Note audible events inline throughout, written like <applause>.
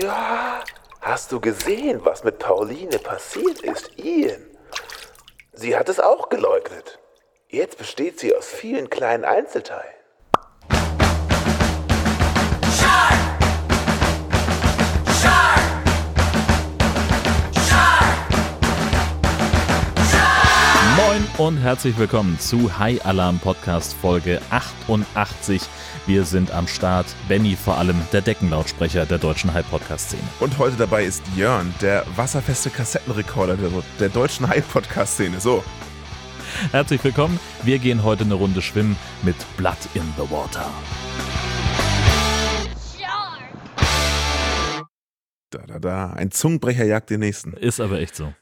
Ja, hast du gesehen, was mit Pauline passiert ist, Ian? Sie hat es auch geleugnet. Jetzt besteht sie aus vielen kleinen Einzelteilen. Und herzlich willkommen zu High Alarm Podcast Folge 88. Wir sind am Start. Benny vor allem, der Deckenlautsprecher der deutschen High Podcast Szene. Und heute dabei ist Jörn, der wasserfeste Kassettenrekorder der, der deutschen High Podcast Szene. So. Herzlich willkommen. Wir gehen heute eine Runde schwimmen mit Blood in the Water. Da, da, da. Ein Zungenbrecher jagt den nächsten. Ist aber echt so.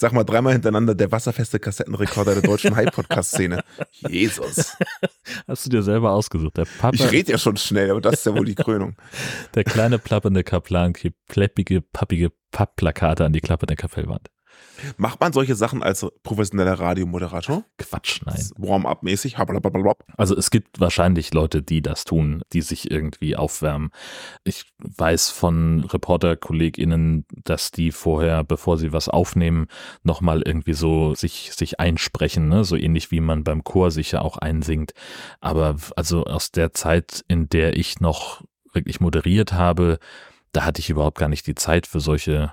Sag mal dreimal hintereinander der wasserfeste Kassettenrekorder der deutschen High-Podcast-Szene. Jesus. <laughs> Hast du dir selber ausgesucht. Der Papa, Ich rede ja schon schnell, aber das ist ja wohl die Krönung. der kleine plappernde Kaplan klebt pleppige, pappige Pappplakate an die klappernde Kapellwand. Macht man solche Sachen als professioneller Radiomoderator? Quatsch, nein. Warm-up-mäßig? Also es gibt wahrscheinlich Leute, die das tun, die sich irgendwie aufwärmen. Ich weiß von ReporterkollegInnen, dass die vorher, bevor sie was aufnehmen, nochmal irgendwie so sich, sich einsprechen, ne? so ähnlich wie man beim Chor sich ja auch einsingt. Aber also aus der Zeit, in der ich noch wirklich moderiert habe, da hatte ich überhaupt gar nicht die Zeit für solche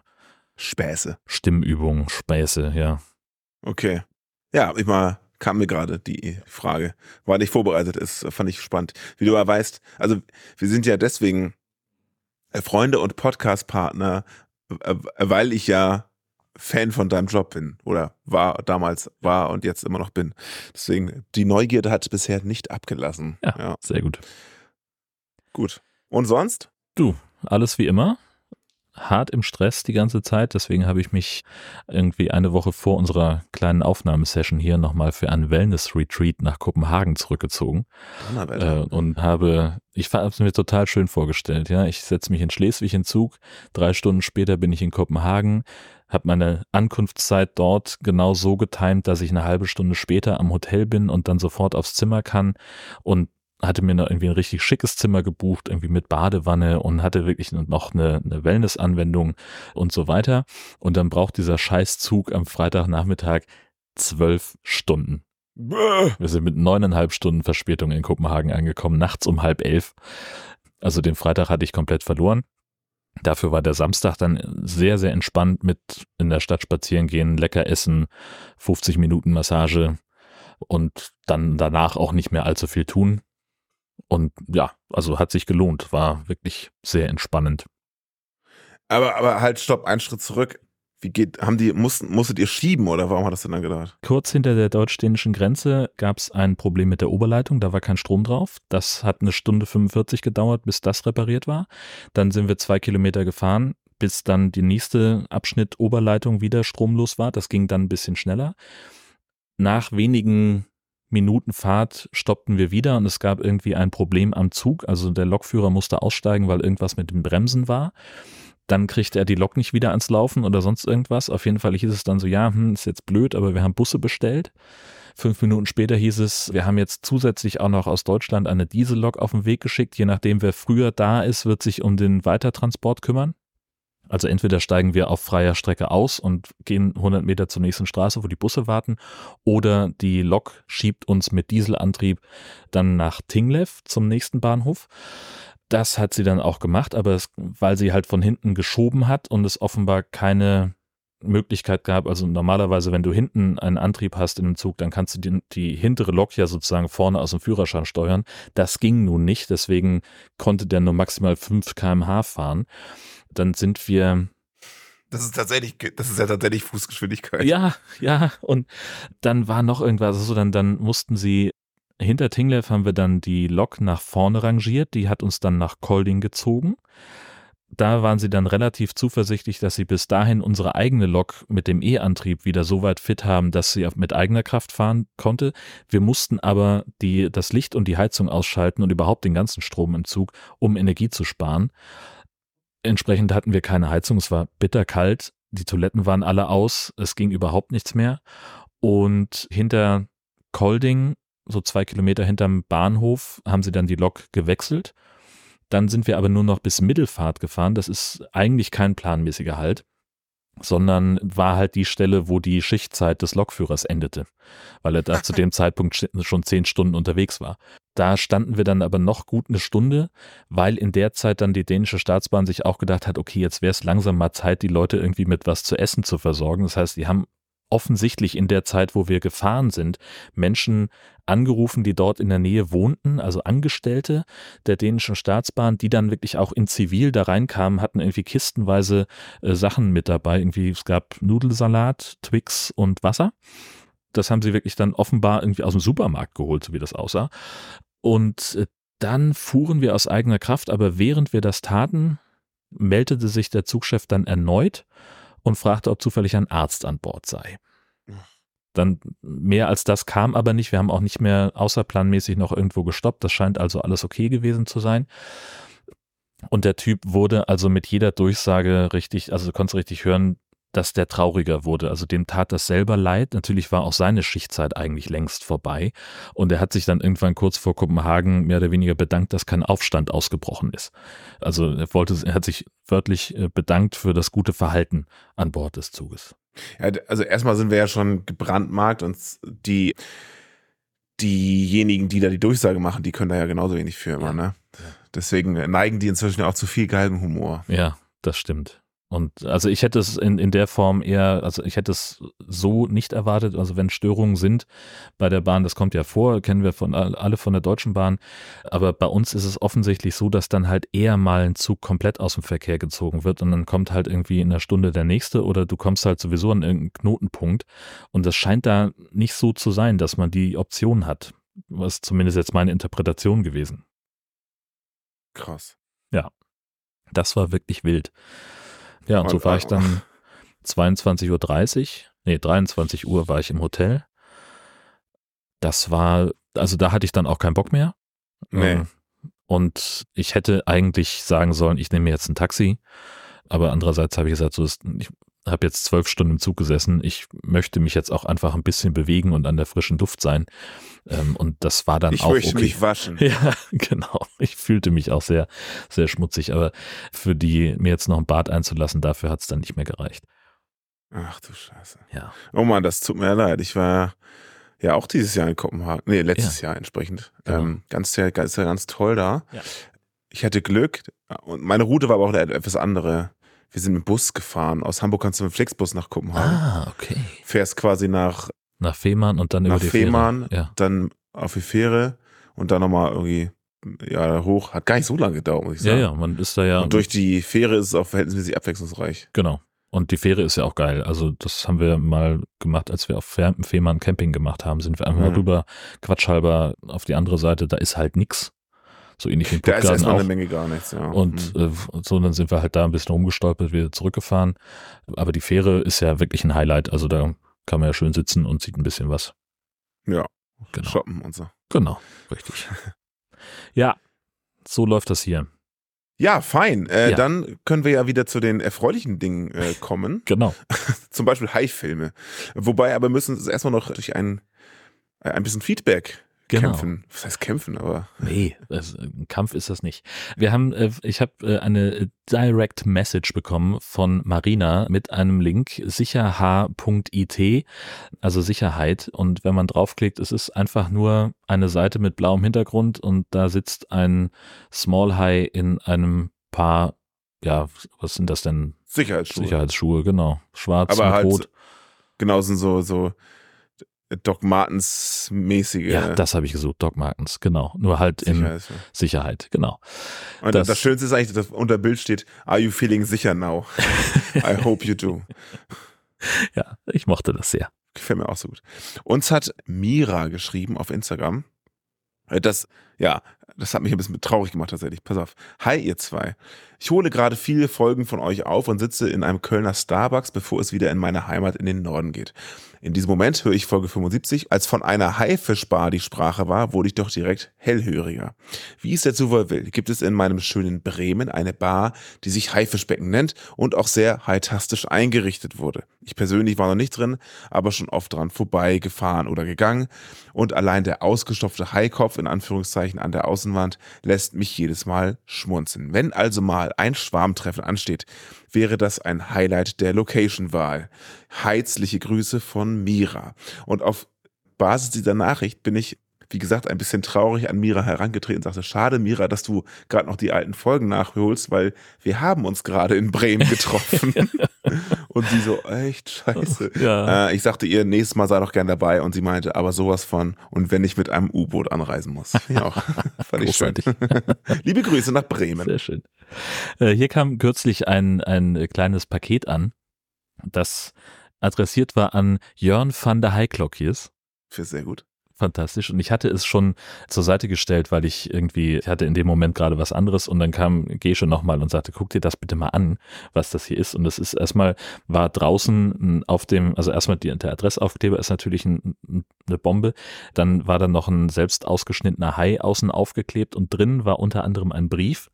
Späße. Stimmübungen, Späße, ja. Okay. Ja, ich mal kam mir gerade die Frage. War nicht vorbereitet, ist, fand ich spannend. Wie du ja weißt, also wir sind ja deswegen äh, Freunde und Podcast-Partner, äh, weil ich ja Fan von deinem Job bin oder war damals war und jetzt immer noch bin. Deswegen, die Neugierde hat bisher nicht abgelassen. Ja, ja sehr gut. gut. Und sonst? Du, alles wie immer. Hart im Stress die ganze Zeit, deswegen habe ich mich irgendwie eine Woche vor unserer kleinen Aufnahmesession hier nochmal für einen Wellness-Retreat nach Kopenhagen zurückgezogen. Äh, und habe, ich habe es mir total schön vorgestellt, ja, ich setze mich in Schleswig in Zug, drei Stunden später bin ich in Kopenhagen, habe meine Ankunftszeit dort genau so getimt, dass ich eine halbe Stunde später am Hotel bin und dann sofort aufs Zimmer kann. Und hatte mir noch irgendwie ein richtig schickes Zimmer gebucht, irgendwie mit Badewanne und hatte wirklich noch eine, eine Wellness-Anwendung und so weiter. Und dann braucht dieser Scheißzug am Freitagnachmittag zwölf Stunden. Wir sind mit neuneinhalb Stunden Verspätung in Kopenhagen angekommen, nachts um halb elf. Also den Freitag hatte ich komplett verloren. Dafür war der Samstag dann sehr, sehr entspannt mit in der Stadt spazieren gehen, lecker essen, 50 Minuten Massage und dann danach auch nicht mehr allzu viel tun. Und ja, also hat sich gelohnt, war wirklich sehr entspannend. Aber, aber halt, stopp, einen Schritt zurück. Wie geht, haben die, mussten, musstet ihr schieben oder warum hat das denn dann gedauert? Kurz hinter der deutsch-dänischen Grenze gab es ein Problem mit der Oberleitung, da war kein Strom drauf. Das hat eine Stunde 45 gedauert, bis das repariert war. Dann sind wir zwei Kilometer gefahren, bis dann die nächste Abschnitt Oberleitung wieder stromlos war. Das ging dann ein bisschen schneller. Nach wenigen Minuten Fahrt stoppten wir wieder und es gab irgendwie ein Problem am Zug. Also der Lokführer musste aussteigen, weil irgendwas mit den Bremsen war. Dann kriegte er die Lok nicht wieder ans Laufen oder sonst irgendwas. Auf jeden Fall hieß es dann so, ja, hm, ist jetzt blöd, aber wir haben Busse bestellt. Fünf Minuten später hieß es, wir haben jetzt zusätzlich auch noch aus Deutschland eine Diesellok auf den Weg geschickt. Je nachdem, wer früher da ist, wird sich um den Weitertransport kümmern. Also entweder steigen wir auf freier Strecke aus und gehen 100 Meter zur nächsten Straße, wo die Busse warten, oder die Lok schiebt uns mit Dieselantrieb dann nach Tinglev zum nächsten Bahnhof. Das hat sie dann auch gemacht, aber es, weil sie halt von hinten geschoben hat und es offenbar keine Möglichkeit gab, also normalerweise, wenn du hinten einen Antrieb hast in einem Zug, dann kannst du die, die hintere Lok ja sozusagen vorne aus dem Führerschein steuern. Das ging nun nicht, deswegen konnte der nur maximal 5 kmh fahren. Dann sind wir Das ist tatsächlich, das ist ja tatsächlich Fußgeschwindigkeit. Ja, ja. Und dann war noch irgendwas, also dann, dann mussten sie, hinter Tinglev haben wir dann die Lok nach vorne rangiert, die hat uns dann nach Kolding gezogen. Da waren sie dann relativ zuversichtlich, dass sie bis dahin unsere eigene Lok mit dem E-Antrieb wieder so weit fit haben, dass sie mit eigener Kraft fahren konnte. Wir mussten aber die, das Licht und die Heizung ausschalten und überhaupt den ganzen Strom im Zug, um Energie zu sparen. Entsprechend hatten wir keine Heizung, es war bitterkalt, die Toiletten waren alle aus, es ging überhaupt nichts mehr. Und hinter Kolding, so zwei Kilometer hinterm Bahnhof, haben sie dann die Lok gewechselt. Dann sind wir aber nur noch bis Mittelfahrt gefahren. Das ist eigentlich kein planmäßiger Halt sondern war halt die Stelle, wo die Schichtzeit des Lokführers endete, weil er da zu dem <laughs> Zeitpunkt schon zehn Stunden unterwegs war. Da standen wir dann aber noch gut eine Stunde, weil in der Zeit dann die dänische Staatsbahn sich auch gedacht hat, okay, jetzt wäre es langsam mal Zeit, die Leute irgendwie mit was zu essen zu versorgen. Das heißt, die haben offensichtlich in der Zeit, wo wir gefahren sind, Menschen angerufen, die dort in der Nähe wohnten, also Angestellte der dänischen Staatsbahn, die dann wirklich auch in Zivil da reinkamen, hatten irgendwie kistenweise äh, Sachen mit dabei. Irgendwie, es gab Nudelsalat, Twix und Wasser. Das haben sie wirklich dann offenbar irgendwie aus dem Supermarkt geholt, so wie das aussah. Und äh, dann fuhren wir aus eigener Kraft, aber während wir das taten, meldete sich der Zugchef dann erneut und fragte, ob zufällig ein Arzt an Bord sei. Dann mehr als das kam aber nicht. Wir haben auch nicht mehr außerplanmäßig noch irgendwo gestoppt. Das scheint also alles okay gewesen zu sein. Und der Typ wurde also mit jeder Durchsage richtig, also du konntest richtig hören, dass der trauriger wurde. Also dem tat das selber leid. Natürlich war auch seine Schichtzeit eigentlich längst vorbei. Und er hat sich dann irgendwann kurz vor Kopenhagen mehr oder weniger bedankt, dass kein Aufstand ausgebrochen ist. Also er wollte, er hat sich wörtlich äh, bedankt für das gute Verhalten an Bord des Zuges. Ja, also erstmal sind wir ja schon gebrandmarkt und die diejenigen, die da die Durchsage machen, die können da ja genauso wenig für immer, ne? Deswegen neigen die inzwischen auch zu viel Galgenhumor. Ja, das stimmt. Und also ich hätte es in, in der Form eher, also ich hätte es so nicht erwartet, also wenn Störungen sind bei der Bahn, das kommt ja vor, kennen wir von alle von der Deutschen Bahn, aber bei uns ist es offensichtlich so, dass dann halt eher mal ein Zug komplett aus dem Verkehr gezogen wird und dann kommt halt irgendwie in einer Stunde der nächste oder du kommst halt sowieso an irgendeinen Knotenpunkt und das scheint da nicht so zu sein, dass man die Option hat, was zumindest jetzt meine Interpretation gewesen. Krass. Ja, das war wirklich wild. Ja, und so war ich dann 22.30 Uhr, nee, 23 Uhr war ich im Hotel. Das war, also da hatte ich dann auch keinen Bock mehr. Nee. Ähm, und ich hätte eigentlich sagen sollen, ich nehme mir jetzt ein Taxi. Aber andererseits habe ich gesagt, so ist, ich habe jetzt zwölf Stunden im Zug gesessen. Ich möchte mich jetzt auch einfach ein bisschen bewegen und an der frischen Luft sein. Ähm, und das war dann ich auch. Ich möchte okay. mich waschen. <laughs> Ja, genau. Ich fühlte mich auch sehr, sehr schmutzig. Aber für die, mir jetzt noch ein Bad einzulassen, dafür hat es dann nicht mehr gereicht. Ach du Scheiße. Ja. Oh Mann, das tut mir leid. Ich war ja auch dieses Jahr in Kopenhagen. Nee, letztes ja. Jahr entsprechend. Genau. Ähm, ganz, ganz, ganz toll da. Ja. Ich hatte Glück. Und meine Route war aber auch eine etwas andere. Wir sind mit Bus gefahren. Aus Hamburg kannst du mit Flixbus nach Kopenhagen. Ah, okay. Fährst quasi nach nach Fehmarn und dann nach über die Fehmarn, Fähre. Ja. dann auf die Fähre und dann nochmal irgendwie ja, hoch. Hat gar nicht so lange gedauert, muss ich ja, sagen. ja, man ist da ja. Und durch die Fähre ist es auch verhältnismäßig abwechslungsreich. Genau. Und die Fähre ist ja auch geil. Also das haben wir mal gemacht, als wir auf Fe- Fehmarn Camping gemacht haben, sind wir einfach Mhm. rüber, quatschhalber auf die andere Seite, da ist halt nix. So ähnlich wie in Da ist erstmal auch. eine Menge gar nichts, ja. Und Mhm. äh, so, dann sind wir halt da ein bisschen rumgestolpert, wieder zurückgefahren. Aber die Fähre ist ja wirklich ein Highlight. Also da kann man ja schön sitzen und sieht ein bisschen was. ja, Genau. shoppen und so. Genau, richtig. <laughs> ja, so läuft das hier. Ja, fein. Äh, Ja. Dann können wir ja wieder zu den erfreulichen Dingen äh, <laughs> kommen. Genau. <laughs> Zum Beispiel High-Filme. Wobei aber müssen es erstmal noch durch ein, äh, ein bisschen Feedback Genau. kämpfen. Was heißt kämpfen, aber. <laughs> Nee, das, ein Kampf ist das nicht. Wir haben, äh, ich habe äh, eine Direct Message bekommen von Marina mit einem Link sicherh.it, also Sicherheit. Und wenn man draufklickt, es ist einfach nur eine Seite mit blauem Hintergrund und da sitzt ein Small High in einem Paar, ja, was sind das denn? Sicherheitsschuhe. Sicherheitsschuhe, genau. Schwarz Aber mit halt Rot. Genau, sind so, so Doc Martens mäßige Ja, das habe ich gesucht, Doc Martens, genau. Nur halt in Sicherheitsschuhe. Sicherheit, genau. Und das- das, Schönste ist eigentlich, dass unter Bild steht, are you feeling sicher now? <laughs> I hope you do. Ja, ich mochte das sehr. Gefällt mir auch so gut. Uns hat Mira geschrieben auf Instagram. Äh, Das, ja, das hat mich ein bisschen traurig gemacht tatsächlich. Pass auf. Hi, ihr zwei. Ich hole gerade viele Folgen von euch auf und sitze in einem Kölner Starbucks, bevor es wieder in meine Heimat in den Norden geht. In diesem Moment höre ich Folge 75. Als von einer Haifischbar die Sprache war, wurde ich doch direkt hellhöriger. Wie es der Zufall will, gibt es in meinem schönen Bremen eine Bar, die sich Haifischbecken nennt und auch sehr haitastisch eingerichtet wurde. Ich persönlich war noch nicht drin, aber schon oft dran vorbei, gefahren oder gegangen. Und allein der ausgestopfte Haikopf in Anführungszeichen an der Außenwand lässt mich jedes Mal schmunzeln. Wenn also mal ein Schwarmtreffen ansteht, wäre das ein Highlight der Location-Wahl. Heizliche Grüße von Mira. Und auf Basis dieser Nachricht bin ich wie gesagt, ein bisschen traurig an Mira herangetreten und sagte, schade, Mira, dass du gerade noch die alten Folgen nachholst, weil wir haben uns gerade in Bremen getroffen. <laughs> <laughs> und sie so, echt scheiße. <laughs> Ja. Äh, ich sagte ihr, nächstes Mal sei doch gern dabei und sie meinte, aber sowas von, und wenn ich mit einem U-Boot anreisen muss. Ja, auch. <laughs> Fand ich schön. <laughs> Liebe Grüße nach Bremen. Sehr schön. Äh, hier kam kürzlich ein, ein kleines Paket an, das adressiert war an Jörn van der Heiklockjes. Für sehr gut fantastisch. Und ich hatte es schon zur Seite gestellt, weil ich irgendwie, ich hatte in dem Moment gerade was anderes und dann kam Gesche nochmal und sagte, guck dir das bitte mal an, was das hier ist. Und das ist erstmal, war draußen auf dem, also erstmal die, der Adressaufkleber ist natürlich ein, eine Bombe. Dann war dann noch ein selbst ausgeschnittener Hai außen aufgeklebt und drin war unter anderem ein Brief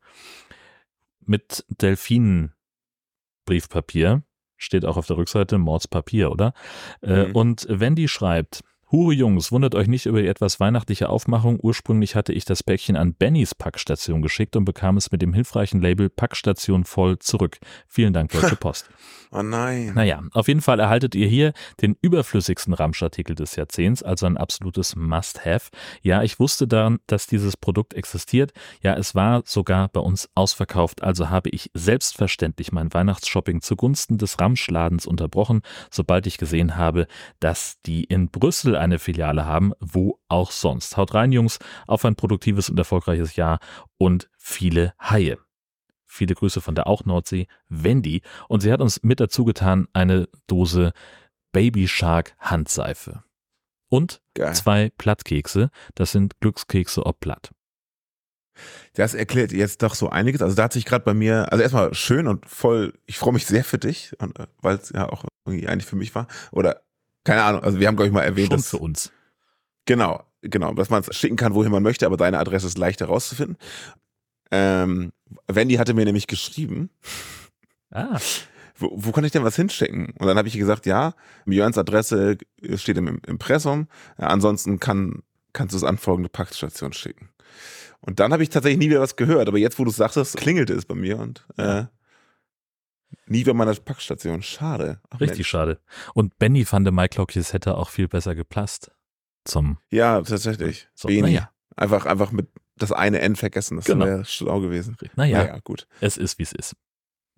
mit Delfinen-Briefpapier. Steht auch auf der Rückseite Mordspapier, oder? Äh, mhm. Und Wendy schreibt, Hure Jungs, wundert euch nicht über die etwas weihnachtliche Aufmachung. Ursprünglich hatte ich das Päckchen an Bennys Packstation geschickt und bekam es mit dem hilfreichen Label Packstation voll zurück. Vielen Dank, Deutsche <laughs> Post. oh nein. Naja, auf jeden Fall erhaltet ihr hier den überflüssigsten Ramschartikel des Jahrzehnts, also ein absolutes Must-Have. Ja, ich wusste dann, dass dieses Produkt existiert. Ja, es war sogar bei uns ausverkauft, also habe ich selbstverständlich mein Weihnachtsshopping zugunsten des Ramschladens unterbrochen, sobald ich gesehen habe, dass die in Brüssel eine Filiale haben, wo auch sonst. Haut rein, Jungs, auf ein produktives und erfolgreiches Jahr und viele Haie. Viele Grüße von der auch Nordsee, Wendy. Und sie hat uns mit dazu getan eine Dose Baby Shark Handseife. Und Geil. zwei Plattkekse. Das sind Glückskekse ob Platt. Das erklärt jetzt doch so einiges. Also da hat sich gerade bei mir, also erstmal schön und voll, ich freue mich sehr für dich, äh, weil es ja auch irgendwie eigentlich für mich war. Oder keine Ahnung, also wir haben, glaube ich, mal erwähnt, Schon dass. für uns. Genau, genau, dass man es schicken kann, wohin man möchte, aber deine Adresse ist leicht herauszufinden. Ähm, Wendy hatte mir nämlich geschrieben. Ah. Wo, wo kann ich denn was hinschicken? Und dann habe ich gesagt, ja, Björns Adresse steht im Impressum. Ja, ansonsten kann, kannst du es an folgende Packstation schicken. Und dann habe ich tatsächlich nie wieder was gehört, aber jetzt, wo du es sagtest, klingelte es bei mir und äh, Nie bei meiner Packstation. Schade. Ach, Richtig Mensch. schade. Und Benny fand Mike Lockjes hätte auch viel besser gepasst. Zum. Ja, tatsächlich. So, naja. Einfach, einfach mit das eine N vergessen. Das genau. wäre schlau gewesen. Naja, naja, gut. Es ist, wie es ist.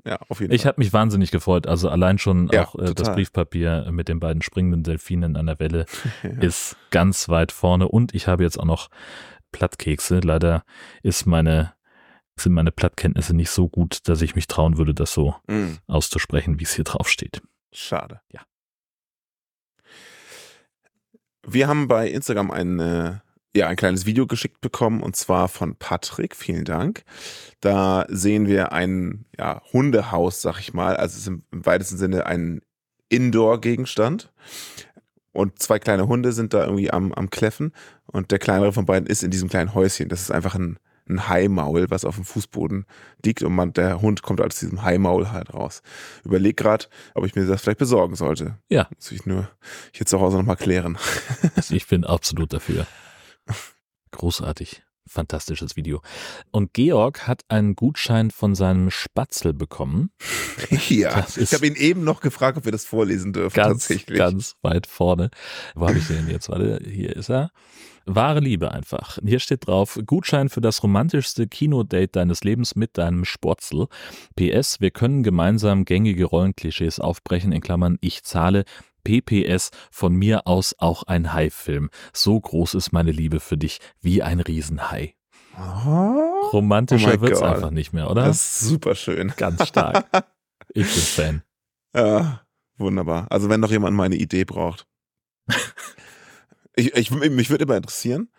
Ja, auf jeden ich Fall. Ich habe mich wahnsinnig gefreut. Also allein schon ja, auch äh, das Briefpapier mit den beiden springenden Delfinen an der Welle <laughs> ja. ist ganz weit vorne. Und ich habe jetzt auch noch Plattkekse. Leider ist meine sind meine Plattkenntnisse nicht so gut, dass ich mich trauen würde, das so mm. auszusprechen, wie es hier drauf steht. Schade. Ja. Wir haben bei Instagram ein, äh, ja, ein kleines Video geschickt bekommen und zwar von Patrick. Vielen Dank. Da sehen wir ein ja, Hundehaus, sag ich mal. Also es ist im, im weitesten Sinne ein Indoor-Gegenstand. Und zwei kleine Hunde sind da irgendwie am, am Kläffen. Und der kleinere von beiden ist in diesem kleinen Häuschen. Das ist einfach ein, ein Haimaul, was auf dem Fußboden liegt und man, der Hund kommt aus diesem Haimaul halt raus. Überleg gerade, ob ich mir das vielleicht besorgen sollte. Ja. Muss ich nur hier zu Hause nochmal klären. ich bin absolut dafür. Großartig. Fantastisches Video. Und Georg hat einen Gutschein von seinem Spatzel bekommen. Ja, ich habe ihn eben noch gefragt, ob wir das vorlesen dürfen. Ganz, tatsächlich. ganz weit vorne. Wo habe ich den jetzt? Warte, hier ist er. Wahre Liebe einfach. Hier steht drauf, Gutschein für das romantischste Kinodate deines Lebens mit deinem Sportzel. PS, wir können gemeinsam gängige Rollenklischees aufbrechen, in Klammern, ich zahle. PPS, von mir aus auch ein Hai-Film. So groß ist meine Liebe für dich, wie ein Riesenhai. Oh, Romantischer oh wird's God. einfach nicht mehr, oder? Das ist super schön. Ganz stark. <laughs> Ich bin Fan. Ja, wunderbar. Also wenn noch jemand meine Idee braucht. <laughs> Ich, ich, mich würde immer interessieren,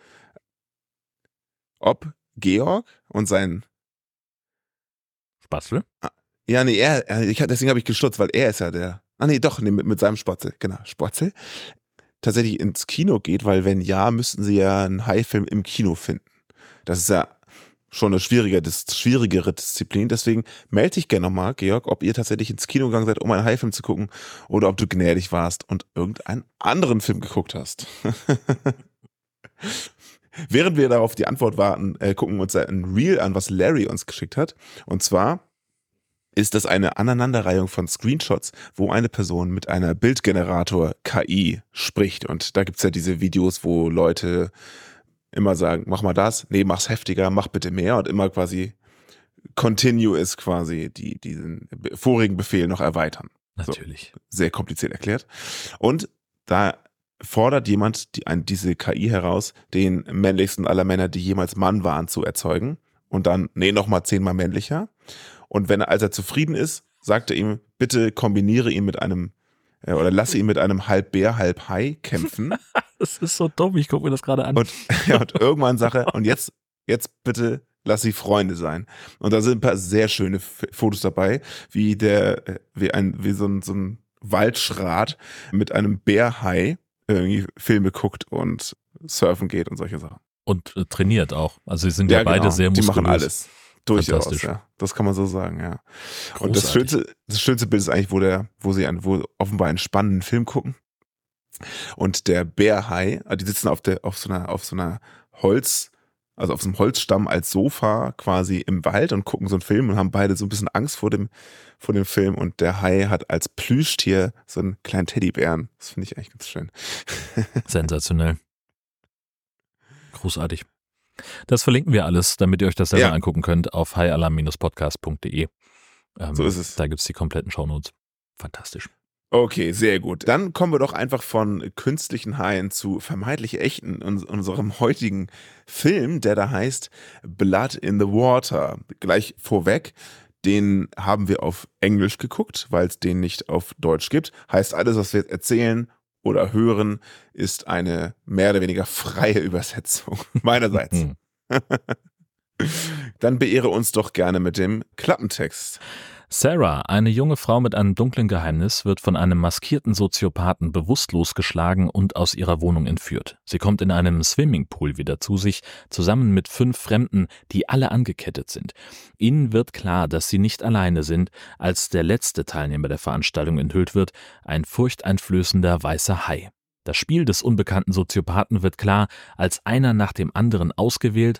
ob Georg und sein Spatzel? Ja, nee, er, er ich, deswegen habe ich gestutzt, weil er ist ja der. Ah, nee, doch, nee, mit, mit seinem Spatzel, genau, Spatzel. Tatsächlich ins Kino geht, weil wenn ja, müssten sie ja einen Haifilm im Kino finden. Das ist ja schon eine schwierige, schwierigere Disziplin. Deswegen melde dich gerne nochmal, Georg, ob ihr tatsächlich ins Kino gegangen seid, um einen Haifilm zu gucken oder ob du gnädig warst und irgendeinen anderen Film geguckt hast. <laughs> Während wir darauf die Antwort warten, äh, gucken wir uns ein Reel an, was Larry uns geschickt hat. Und zwar ist das eine Aneinanderreihung von Screenshots, wo eine Person mit einer Bildgenerator KI spricht. Und da gibt es ja diese Videos, wo Leute immer sagen, mach mal das, nee, mach's heftiger, mach bitte mehr und immer quasi continuous quasi die, diesen vorigen Befehl noch erweitern. Natürlich. So, sehr kompliziert erklärt. Und da fordert jemand die, ein, diese KI heraus, den männlichsten aller Männer, die jemals Mann waren, zu erzeugen. Und dann, nee, nochmal zehnmal männlicher. Und wenn er, als er zufrieden ist, sagt er ihm, bitte kombiniere ihn mit einem, äh, oder lasse ihn mit einem halb Bär, halb Hai kämpfen. <laughs> das ist so dumm, ich gucke mir das gerade an. Und, ja, und irgendwann sagt er, und jetzt, jetzt bitte lass sie Freunde sein. Und da sind ein paar sehr schöne Fotos dabei, wie der, äh, wie ein, wie so ein, so ein Waldschrat mit einem Bärhai irgendwie Filme guckt und surfen geht und solche Sachen. Und äh, trainiert auch. Also sie sind ja, ja beide genau. sehr muskulös. Die machen alles. Durchaus, ja. Das kann man so sagen, ja. Großartig. Und das schönste, das schönste Bild ist eigentlich, wo der, wo sie einen, wo offenbar einen spannenden Film gucken. Und der Bärhai, also die sitzen auf der, auf so einer, auf so einer Holz, also auf so einem Holzstamm als Sofa quasi im Wald und gucken so einen Film und haben beide so ein bisschen Angst vor dem, vor dem Film. Und der Hai hat als Plüschtier so einen kleinen Teddybären. Das finde ich eigentlich ganz schön. <laughs> Sensationell. Großartig. Das verlinken wir alles, damit ihr euch das selber ja. angucken könnt auf highalarm-podcast.de. Ähm, so ist es. Da gibt es die kompletten Shownotes. Fantastisch. Okay, sehr gut. Dann kommen wir doch einfach von künstlichen Haien zu vermeintlich echten in unserem <laughs> heutigen Film, der da heißt Blood in the Water. Gleich vorweg, den haben wir auf Englisch geguckt, weil es den nicht auf Deutsch gibt. Heißt, alles, was wir jetzt erzählen oder hören, ist eine mehr oder weniger freie <laughs> Übersetzung <laughs> meinerseits. Dann beehre uns doch gerne mit dem Klappentext. Sarah, eine junge Frau mit einem dunklen Geheimnis, wird von einem maskierten Soziopathen bewusstlos geschlagen und aus ihrer Wohnung entführt. Sie kommt in einem Swimmingpool wieder zu sich, zusammen mit fünf Fremden, die alle angekettet sind. Ihnen wird klar, dass sie nicht alleine sind, als der letzte Teilnehmer der Veranstaltung enthüllt wird, ein furchteinflößender weißer Hai. Das Spiel des unbekannten Soziopathen wird klar, als einer nach dem anderen ausgewählt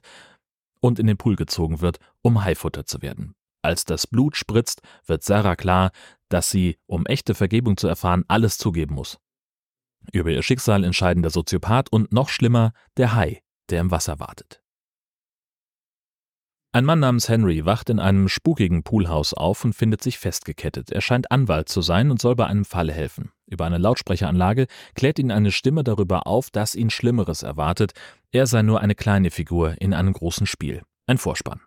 und in den Pool gezogen wird, um Haifutter zu werden. Als das Blut spritzt, wird Sarah klar, dass sie, um echte Vergebung zu erfahren, alles zugeben muss. Über ihr Schicksal entscheiden der Soziopath und noch schlimmer der Hai, der im Wasser wartet. Ein Mann namens Henry wacht in einem spukigen Poolhaus auf und findet sich festgekettet. Er scheint Anwalt zu sein und soll bei einem Fall helfen. Über eine Lautsprecheranlage klärt ihn eine Stimme darüber auf, dass ihn Schlimmeres erwartet. Er sei nur eine kleine Figur in einem großen Spiel. Ein Vorspann.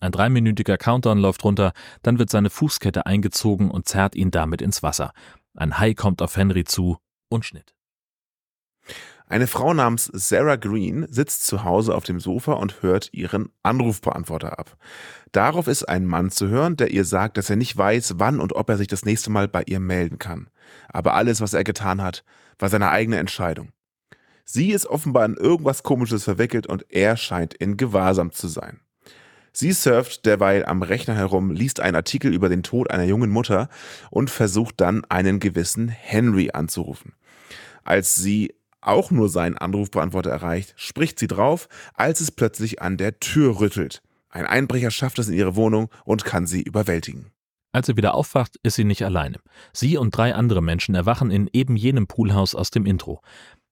Ein dreiminütiger Countdown läuft runter, dann wird seine Fußkette eingezogen und zerrt ihn damit ins Wasser. Ein Hai kommt auf Henry zu und Schnitt. Eine Frau namens Sarah Green sitzt zu Hause auf dem Sofa und hört ihren Anrufbeantworter ab. Darauf ist ein Mann zu hören, der ihr sagt, dass er nicht weiß, wann und ob er sich das nächste Mal bei ihr melden kann. Aber alles, was er getan hat, war seine eigene Entscheidung. Sie ist offenbar in irgendwas Komisches verwickelt und er scheint in Gewahrsam zu sein. Sie surft derweil am Rechner herum, liest einen Artikel über den Tod einer jungen Mutter und versucht dann einen gewissen Henry anzurufen. Als sie auch nur seinen Anrufbeantworter erreicht, spricht sie drauf, als es plötzlich an der Tür rüttelt. Ein Einbrecher schafft es in ihre Wohnung und kann sie überwältigen. Als sie wieder aufwacht, ist sie nicht alleine. Sie und drei andere Menschen erwachen in eben jenem Poolhaus aus dem Intro.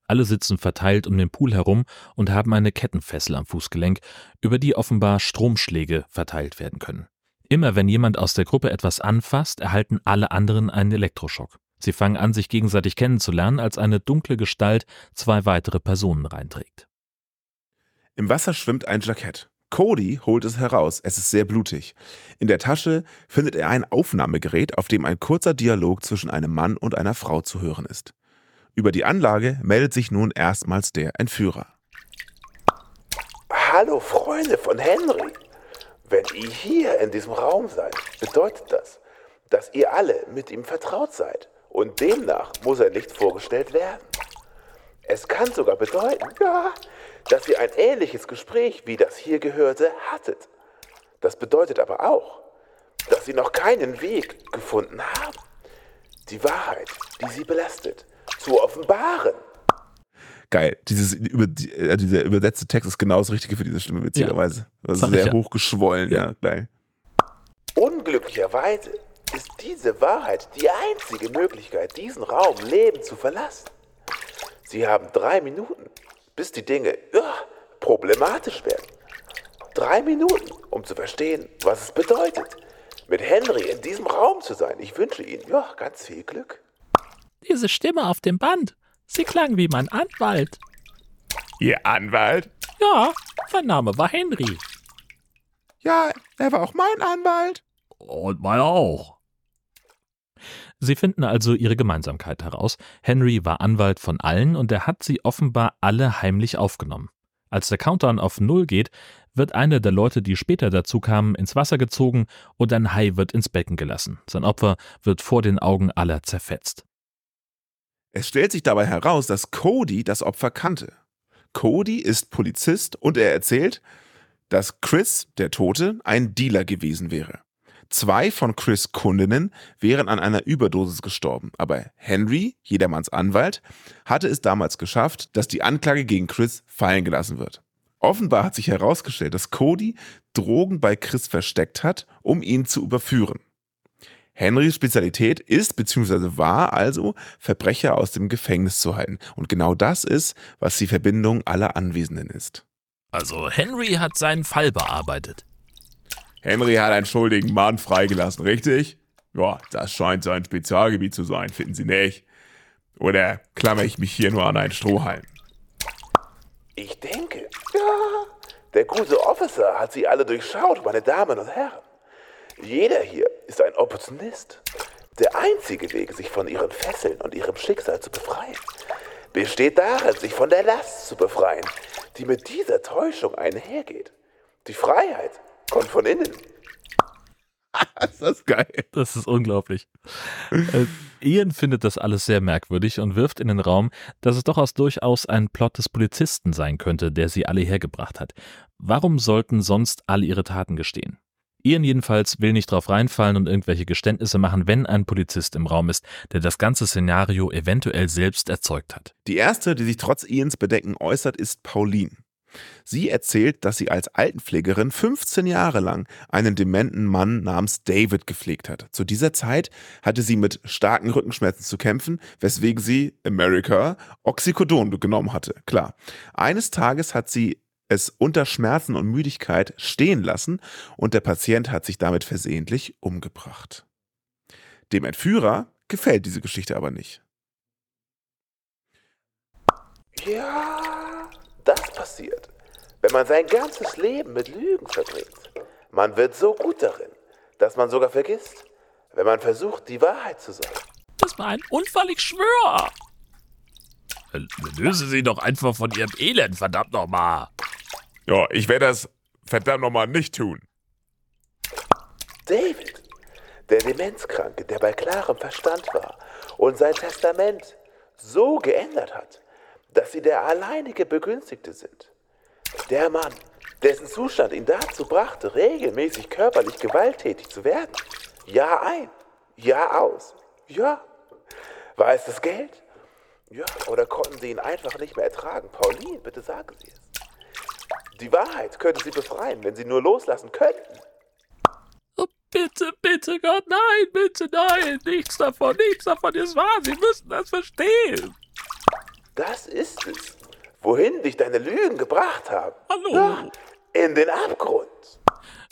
Alle sitzen verteilt um den Pool herum und haben eine Kettenfessel am Fußgelenk, über die offenbar Stromschläge verteilt werden können. Immer wenn jemand aus der Gruppe etwas anfasst, erhalten alle anderen einen Elektroschock. Sie fangen an, sich gegenseitig kennenzulernen, als eine dunkle Gestalt zwei weitere Personen reinträgt. Im Wasser schwimmt ein Jackett. Cody holt es heraus. Es ist sehr blutig. In der Tasche findet er ein Aufnahmegerät, auf dem ein kurzer Dialog zwischen einem Mann und einer Frau zu hören ist. Über die Anlage meldet sich nun erstmals der Entführer. Hallo Freunde von Henry. Wenn ihr hier in diesem Raum seid, bedeutet das, dass ihr alle mit ihm vertraut seid und demnach muss er nicht vorgestellt werden. Es kann sogar bedeuten, ja, dass ihr ein ähnliches Gespräch wie das hier gehörte hattet. Das bedeutet aber auch, dass sie noch keinen Weg gefunden haben, die Wahrheit, die sie belastet, zu offenbaren. Geil. Dieses, über, äh, dieser übersetzte Text ist genau das Richtige für diese Stimme, witzigerweise. Ja, das ist sehr ja. hochgeschwollen, ja, ja geil. Unglücklicherweise ist diese Wahrheit die einzige Möglichkeit, diesen Raum lebend zu verlassen. Sie haben drei Minuten, bis die Dinge ja, problematisch werden. Drei Minuten, um zu verstehen, was es bedeutet, mit Henry in diesem Raum zu sein. Ich wünsche Ihnen ja, ganz viel Glück. Diese Stimme auf dem Band, sie klang wie mein Anwalt. Ihr Anwalt? Ja, sein Name war Henry. Ja, er war auch mein Anwalt. Und meiner auch. Sie finden also ihre Gemeinsamkeit heraus. Henry war Anwalt von allen und er hat sie offenbar alle heimlich aufgenommen. Als der Countdown auf Null geht, wird einer der Leute, die später dazu kamen, ins Wasser gezogen und ein Hai wird ins Becken gelassen. Sein Opfer wird vor den Augen aller zerfetzt. Es stellt sich dabei heraus, dass Cody das Opfer kannte. Cody ist Polizist und er erzählt, dass Chris, der Tote, ein Dealer gewesen wäre. Zwei von Chris Kundinnen wären an einer Überdosis gestorben, aber Henry, jedermanns Anwalt, hatte es damals geschafft, dass die Anklage gegen Chris fallen gelassen wird. Offenbar hat sich herausgestellt, dass Cody Drogen bei Chris versteckt hat, um ihn zu überführen. Henrys Spezialität ist bzw. war also, Verbrecher aus dem Gefängnis zu halten. Und genau das ist, was die Verbindung aller Anwesenden ist. Also Henry hat seinen Fall bearbeitet. Henry hat einen schuldigen Mann freigelassen, richtig? Ja, das scheint sein Spezialgebiet zu sein, finden Sie nicht? Oder klammer ich mich hier nur an einen Strohhalm? Ich denke, ja, der gute Officer hat Sie alle durchschaut, meine Damen und Herren. Jeder hier ist ein Opportunist. Der einzige Weg, sich von ihren Fesseln und ihrem Schicksal zu befreien, besteht darin, sich von der Last zu befreien, die mit dieser Täuschung einhergeht. Die Freiheit Kommt von innen. <laughs> ist das geil. Das ist unglaublich. äh, Ian findet das alles sehr merkwürdig und wirft in den Raum, dass es durchaus durchaus ein Plot des Polizisten sein könnte, der sie alle hergebracht hat. Warum sollten sonst alle ihre Taten gestehen? Ian jedenfalls will nicht drauf reinfallen und irgendwelche Geständnisse machen, wenn ein Polizist im Raum ist, der das ganze Szenario eventuell selbst erzeugt hat. Die erste, die sich trotz Ians Bedenken äußert, ist Pauline. Sie erzählt, dass sie als Altenpflegerin 15 Jahre lang einen dementen Mann namens David gepflegt hat. Zu dieser Zeit hatte sie mit starken Rückenschmerzen zu kämpfen, weswegen sie America Oxycodon genommen hatte. Klar. Eines Tages hat sie es unter Schmerzen und Müdigkeit stehen lassen und der Patient hat sich damit versehentlich umgebracht. Dem Entführer gefällt diese Geschichte aber nicht. Ja, das passiert, wenn man sein ganzes Leben mit Lügen verbringt. Man wird so gut darin, dass man sogar vergisst, wenn man versucht, die Wahrheit zu sagen. Das war ein Unfall, ich schwöre. Löse sie doch einfach von ihrem Elend, verdammt nochmal. Ja, ich werde das verdammt nochmal nicht tun. David, der Demenzkranke, der bei klarem Verstand war und sein Testament so geändert hat, dass sie der alleinige Begünstigte sind. Der Mann, dessen Zustand ihn dazu brachte, regelmäßig körperlich gewalttätig zu werden. Jahr ein, Jahr aus. Ja. War es das Geld? Ja. Oder konnten sie ihn einfach nicht mehr ertragen? Pauline, bitte sagen Sie es. Die Wahrheit könnte sie befreien, wenn sie nur loslassen könnten. Oh, bitte, bitte, Gott, nein, bitte, nein. Nichts davon, nichts davon ist wahr. Sie müssen das verstehen. Das ist es. Wohin dich deine Lügen gebracht haben. Hallo. Ja, in den Abgrund.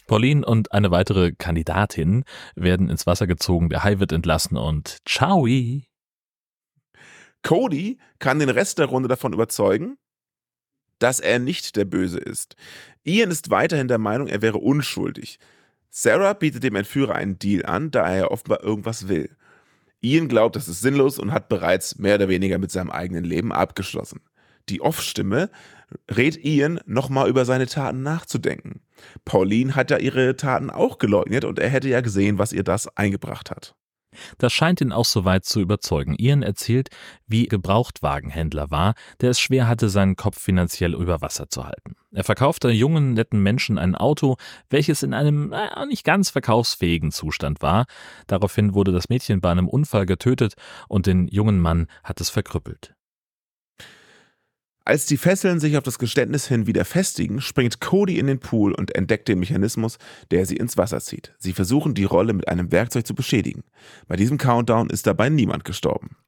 Pauline und eine weitere Kandidatin werden ins Wasser gezogen, der Hai wird entlassen und ciao. Cody kann den Rest der Runde davon überzeugen, dass er nicht der Böse ist. Ian ist weiterhin der Meinung, er wäre unschuldig. Sarah bietet dem Entführer einen Deal an, da er offenbar irgendwas will. Ian glaubt, das ist sinnlos und hat bereits mehr oder weniger mit seinem eigenen Leben abgeschlossen. Die Off-Stimme rät Ian, nochmal über seine Taten nachzudenken. Pauline hat ja ihre Taten auch geleugnet und er hätte ja gesehen, was ihr das eingebracht hat. Das scheint ihn auch soweit zu überzeugen. Ian erzählt, wie Gebrauchtwagenhändler war, der es schwer hatte, seinen Kopf finanziell über Wasser zu halten. Er verkaufte jungen, netten Menschen ein Auto, welches in einem naja, nicht ganz verkaufsfähigen Zustand war. Daraufhin wurde das Mädchen bei einem Unfall getötet und den jungen Mann hat es verkrüppelt. Als die Fesseln sich auf das Geständnis hin wieder festigen, springt Cody in den Pool und entdeckt den Mechanismus, der sie ins Wasser zieht. Sie versuchen, die Rolle mit einem Werkzeug zu beschädigen. Bei diesem Countdown ist dabei niemand gestorben.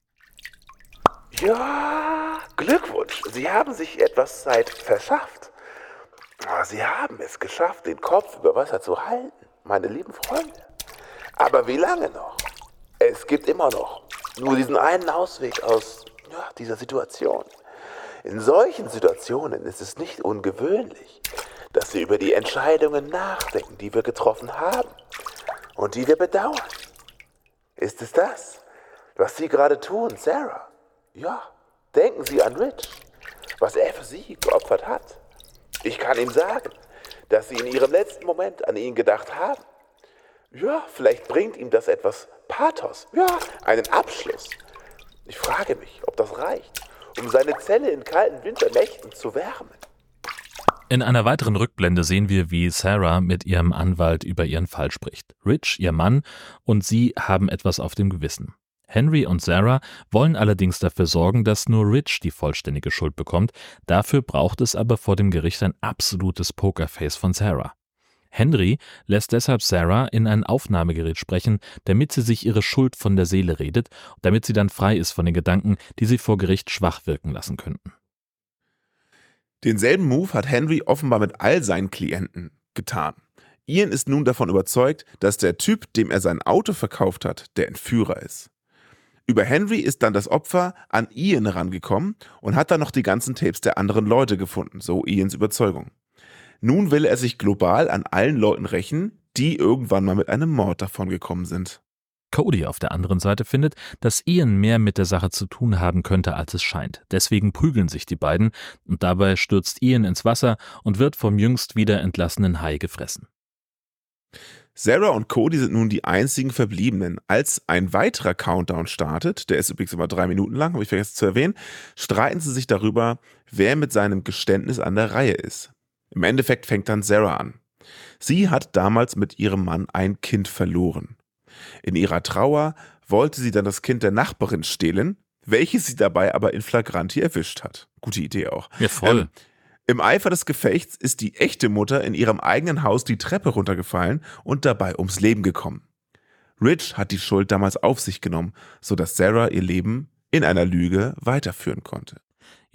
Ja, Glückwunsch. Sie haben sich etwas Zeit verschafft. Ah, Sie haben es geschafft, den Kopf über Wasser zu halten, meine lieben Freunde. Aber wie lange noch? Es gibt immer noch nur diesen einen Ausweg aus ja, dieser Situation. In solchen Situationen ist es nicht ungewöhnlich, dass wir über die Entscheidungen nachdenken, die wir getroffen haben und die wir bedauern. Ist es das, was Sie gerade tun, Sarah? Ja, denken Sie an Rich, was er für Sie geopfert hat. Ich kann Ihnen sagen, dass Sie in Ihrem letzten Moment an ihn gedacht haben. Ja, vielleicht bringt ihm das etwas Pathos, ja, einen Abschluss. Ich frage mich, ob das reicht um seine Zelle in kalten Winternächten zu wärmen. In einer weiteren Rückblende sehen wir, wie Sarah mit ihrem Anwalt über ihren Fall spricht. Rich, ihr Mann, und sie haben etwas auf dem Gewissen. Henry und Sarah wollen allerdings dafür sorgen, dass nur Rich die vollständige Schuld bekommt. Dafür braucht es aber vor dem Gericht ein absolutes Pokerface von Sarah. Henry lässt deshalb Sarah in ein Aufnahmegerät sprechen, damit sie sich ihre Schuld von der Seele redet, damit sie dann frei ist von den Gedanken, die sie vor Gericht schwach wirken lassen könnten. Denselben Move hat Henry offenbar mit all seinen Klienten getan. Ian ist nun davon überzeugt, dass der Typ, dem er sein Auto verkauft hat, der Entführer ist. Über Henry ist dann das Opfer an Ian rangekommen und hat dann noch die ganzen Tapes der anderen Leute gefunden, so Ians Überzeugung. Nun will er sich global an allen Leuten rächen, die irgendwann mal mit einem Mord davongekommen sind. Cody auf der anderen Seite findet, dass Ian mehr mit der Sache zu tun haben könnte, als es scheint. Deswegen prügeln sich die beiden und dabei stürzt Ian ins Wasser und wird vom jüngst wieder entlassenen Hai gefressen. Sarah und Cody sind nun die einzigen Verbliebenen. Als ein weiterer Countdown startet, der ist übrigens immer drei Minuten lang, habe ich vergessen zu erwähnen, streiten sie sich darüber, wer mit seinem Geständnis an der Reihe ist. Im Endeffekt fängt dann Sarah an. Sie hat damals mit ihrem Mann ein Kind verloren. In ihrer Trauer wollte sie dann das Kind der Nachbarin stehlen, welches sie dabei aber in Flagranti erwischt hat. Gute Idee auch. Ja, voll. Ähm, Im Eifer des Gefechts ist die echte Mutter in ihrem eigenen Haus die Treppe runtergefallen und dabei ums Leben gekommen. Rich hat die Schuld damals auf sich genommen, sodass Sarah ihr Leben in einer Lüge weiterführen konnte.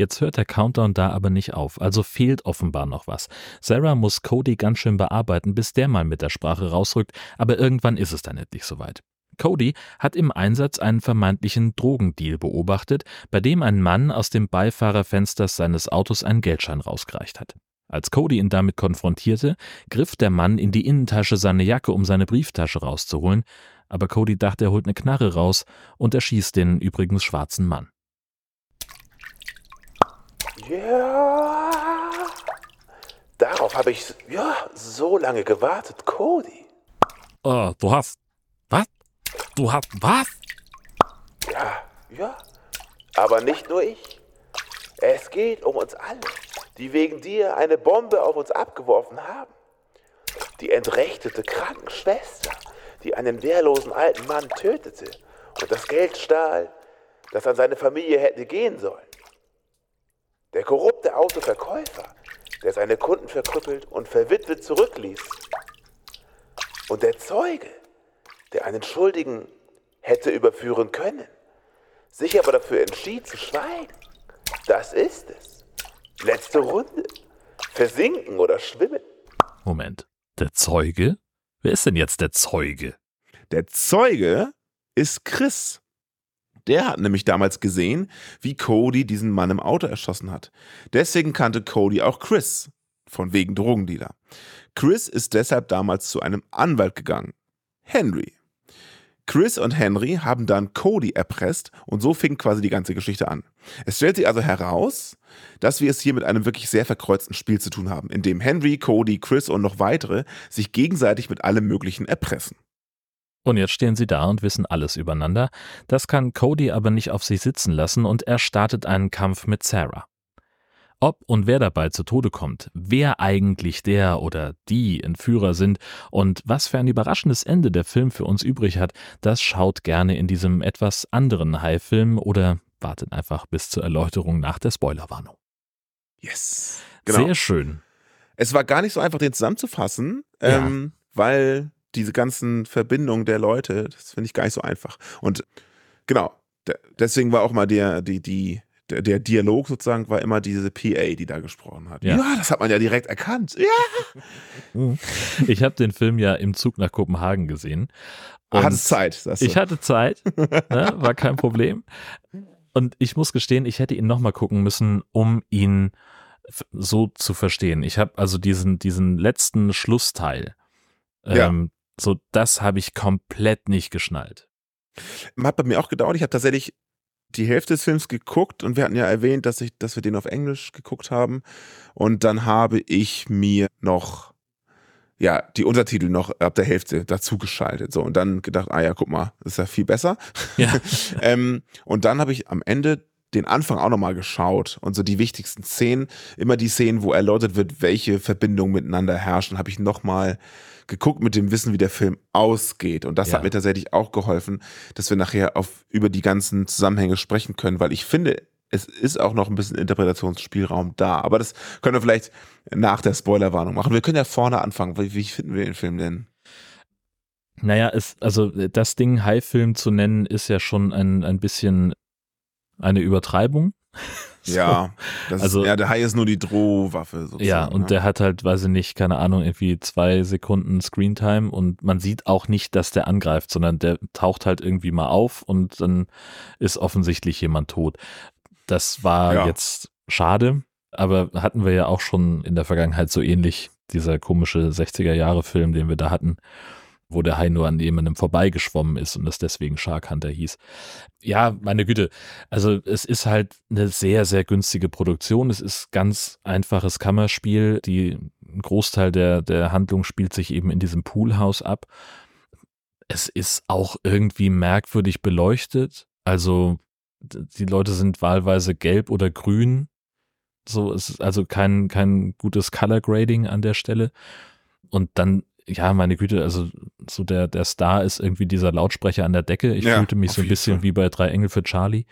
Jetzt hört der Countdown da aber nicht auf, also fehlt offenbar noch was. Sarah muss Cody ganz schön bearbeiten, bis der mal mit der Sprache rausrückt, aber irgendwann ist es dann endlich soweit. Cody hat im Einsatz einen vermeintlichen Drogendeal beobachtet, bei dem ein Mann aus dem Beifahrerfenster seines Autos einen Geldschein rausgereicht hat. Als Cody ihn damit konfrontierte, griff der Mann in die Innentasche seiner Jacke, um seine Brieftasche rauszuholen, aber Cody dachte, er holt eine Knarre raus und erschießt den übrigens schwarzen Mann. Ja. Darauf habe ich ja so lange gewartet, Cody. Äh, du hast. Was? Du hast was? Ja, ja. Aber nicht nur ich. Es geht um uns alle, die wegen dir eine Bombe auf uns abgeworfen haben. Die entrechtete Krankenschwester, die einen wehrlosen alten Mann tötete und das Geld stahl, das an seine Familie hätte gehen sollen. Der korrupte Autoverkäufer, der seine Kunden verkrüppelt und verwitwet zurückließ. Und der Zeuge, der einen Schuldigen hätte überführen können, sich aber dafür entschied zu schweigen. Das ist es. Letzte Runde. Versinken oder schwimmen. Moment. Der Zeuge? Wer ist denn jetzt der Zeuge? Der Zeuge ist Chris. Der hat nämlich damals gesehen, wie Cody diesen Mann im Auto erschossen hat. Deswegen kannte Cody auch Chris, von wegen Drogendealer. Chris ist deshalb damals zu einem Anwalt gegangen, Henry. Chris und Henry haben dann Cody erpresst und so fing quasi die ganze Geschichte an. Es stellt sich also heraus, dass wir es hier mit einem wirklich sehr verkreuzten Spiel zu tun haben, in dem Henry, Cody, Chris und noch weitere sich gegenseitig mit allem Möglichen erpressen. Und jetzt stehen sie da und wissen alles übereinander. Das kann Cody aber nicht auf sich sitzen lassen und er startet einen Kampf mit Sarah. Ob und wer dabei zu Tode kommt, wer eigentlich der oder die Entführer sind und was für ein überraschendes Ende der Film für uns übrig hat, das schaut gerne in diesem etwas anderen High-Film oder wartet einfach bis zur Erläuterung nach der Spoilerwarnung. Yes. Sehr schön. Es war gar nicht so einfach, den zusammenzufassen, Ja. ähm, weil diese ganzen Verbindungen der Leute, das finde ich gar nicht so einfach. Und genau, de- deswegen war auch mal der, die, die, der, Dialog sozusagen war immer diese PA, die da gesprochen hat. Ja. Ja, das hat man ja direkt erkannt. Ja. <laughs> Ich habe den Film ja im Zug nach Kopenhagen gesehen. Und Hat Zeit. Ich hatte Zeit, ne, war kein Problem. Und ich muss gestehen, ich hätte ihn nochmal gucken müssen, um ihn so zu verstehen. Ich habe also diesen, diesen letzten Schlussteil, Ja. So das habe ich komplett nicht geschnallt. Hat bei mir auch gedauert. Ich habe tatsächlich die Hälfte des Films geguckt und wir hatten ja erwähnt, dass, ich, dass wir den auf Englisch geguckt haben. Und dann habe ich mir noch, ja, die Untertitel noch ab der Hälfte dazu geschaltet. So, und dann gedacht, ah ja, guck mal, ist ja viel besser. Ja. <laughs> ähm, und dann habe ich am Ende den Anfang auch nochmal geschaut und so die wichtigsten Szenen, immer die Szenen, wo erläutert wird, welche Verbindungen miteinander herrschen, habe ich nochmal geguckt mit dem Wissen, wie der Film ausgeht. Und das Ja. hat mir tatsächlich auch geholfen, dass wir nachher auf, über die ganzen Zusammenhänge sprechen können, weil ich finde, es ist auch noch ein bisschen Interpretationsspielraum da. Aber das können wir vielleicht nach der Spoilerwarnung machen. Wir können ja vorne anfangen. Wie, wie finden wir den Film denn? Naja, es, also das Ding High-Film zu nennen, ist ja schon ein, ein bisschen eine Übertreibung. <laughs> So. Ja, Also- ist, ja, der Hai ist nur die Drohwaffe sozusagen. Ja, und ne? der hat halt, weiß ich nicht, keine Ahnung, irgendwie zwei Sekunden Screentime und man sieht auch nicht, dass der angreift, sondern der taucht halt irgendwie mal auf und dann ist offensichtlich jemand tot. Das war Ja. jetzt schade, aber hatten wir ja auch schon in der Vergangenheit so ähnlich, dieser komische 60er-Jahre-Film, den wir da hatten, wo der Hai nur an jemandem vorbeigeschwommen ist und es deswegen Shark Hunter hieß. Ja, meine Güte, also es ist halt eine sehr, sehr günstige Produktion. Es ist ganz einfaches Kammerspiel. Die, ein Großteil der, der Handlung spielt sich eben in diesem Poolhaus ab. Es ist auch irgendwie merkwürdig beleuchtet. Also die Leute sind wahlweise gelb oder grün. So, ist also kein, kein gutes Color Grading an der Stelle. Und dann, ja, meine Güte, also so der, der Star ist irgendwie dieser Lautsprecher an der Decke. Ich Ja, fühlte mich so ein bisschen Fall. wie bei Drei Engel für Charlie.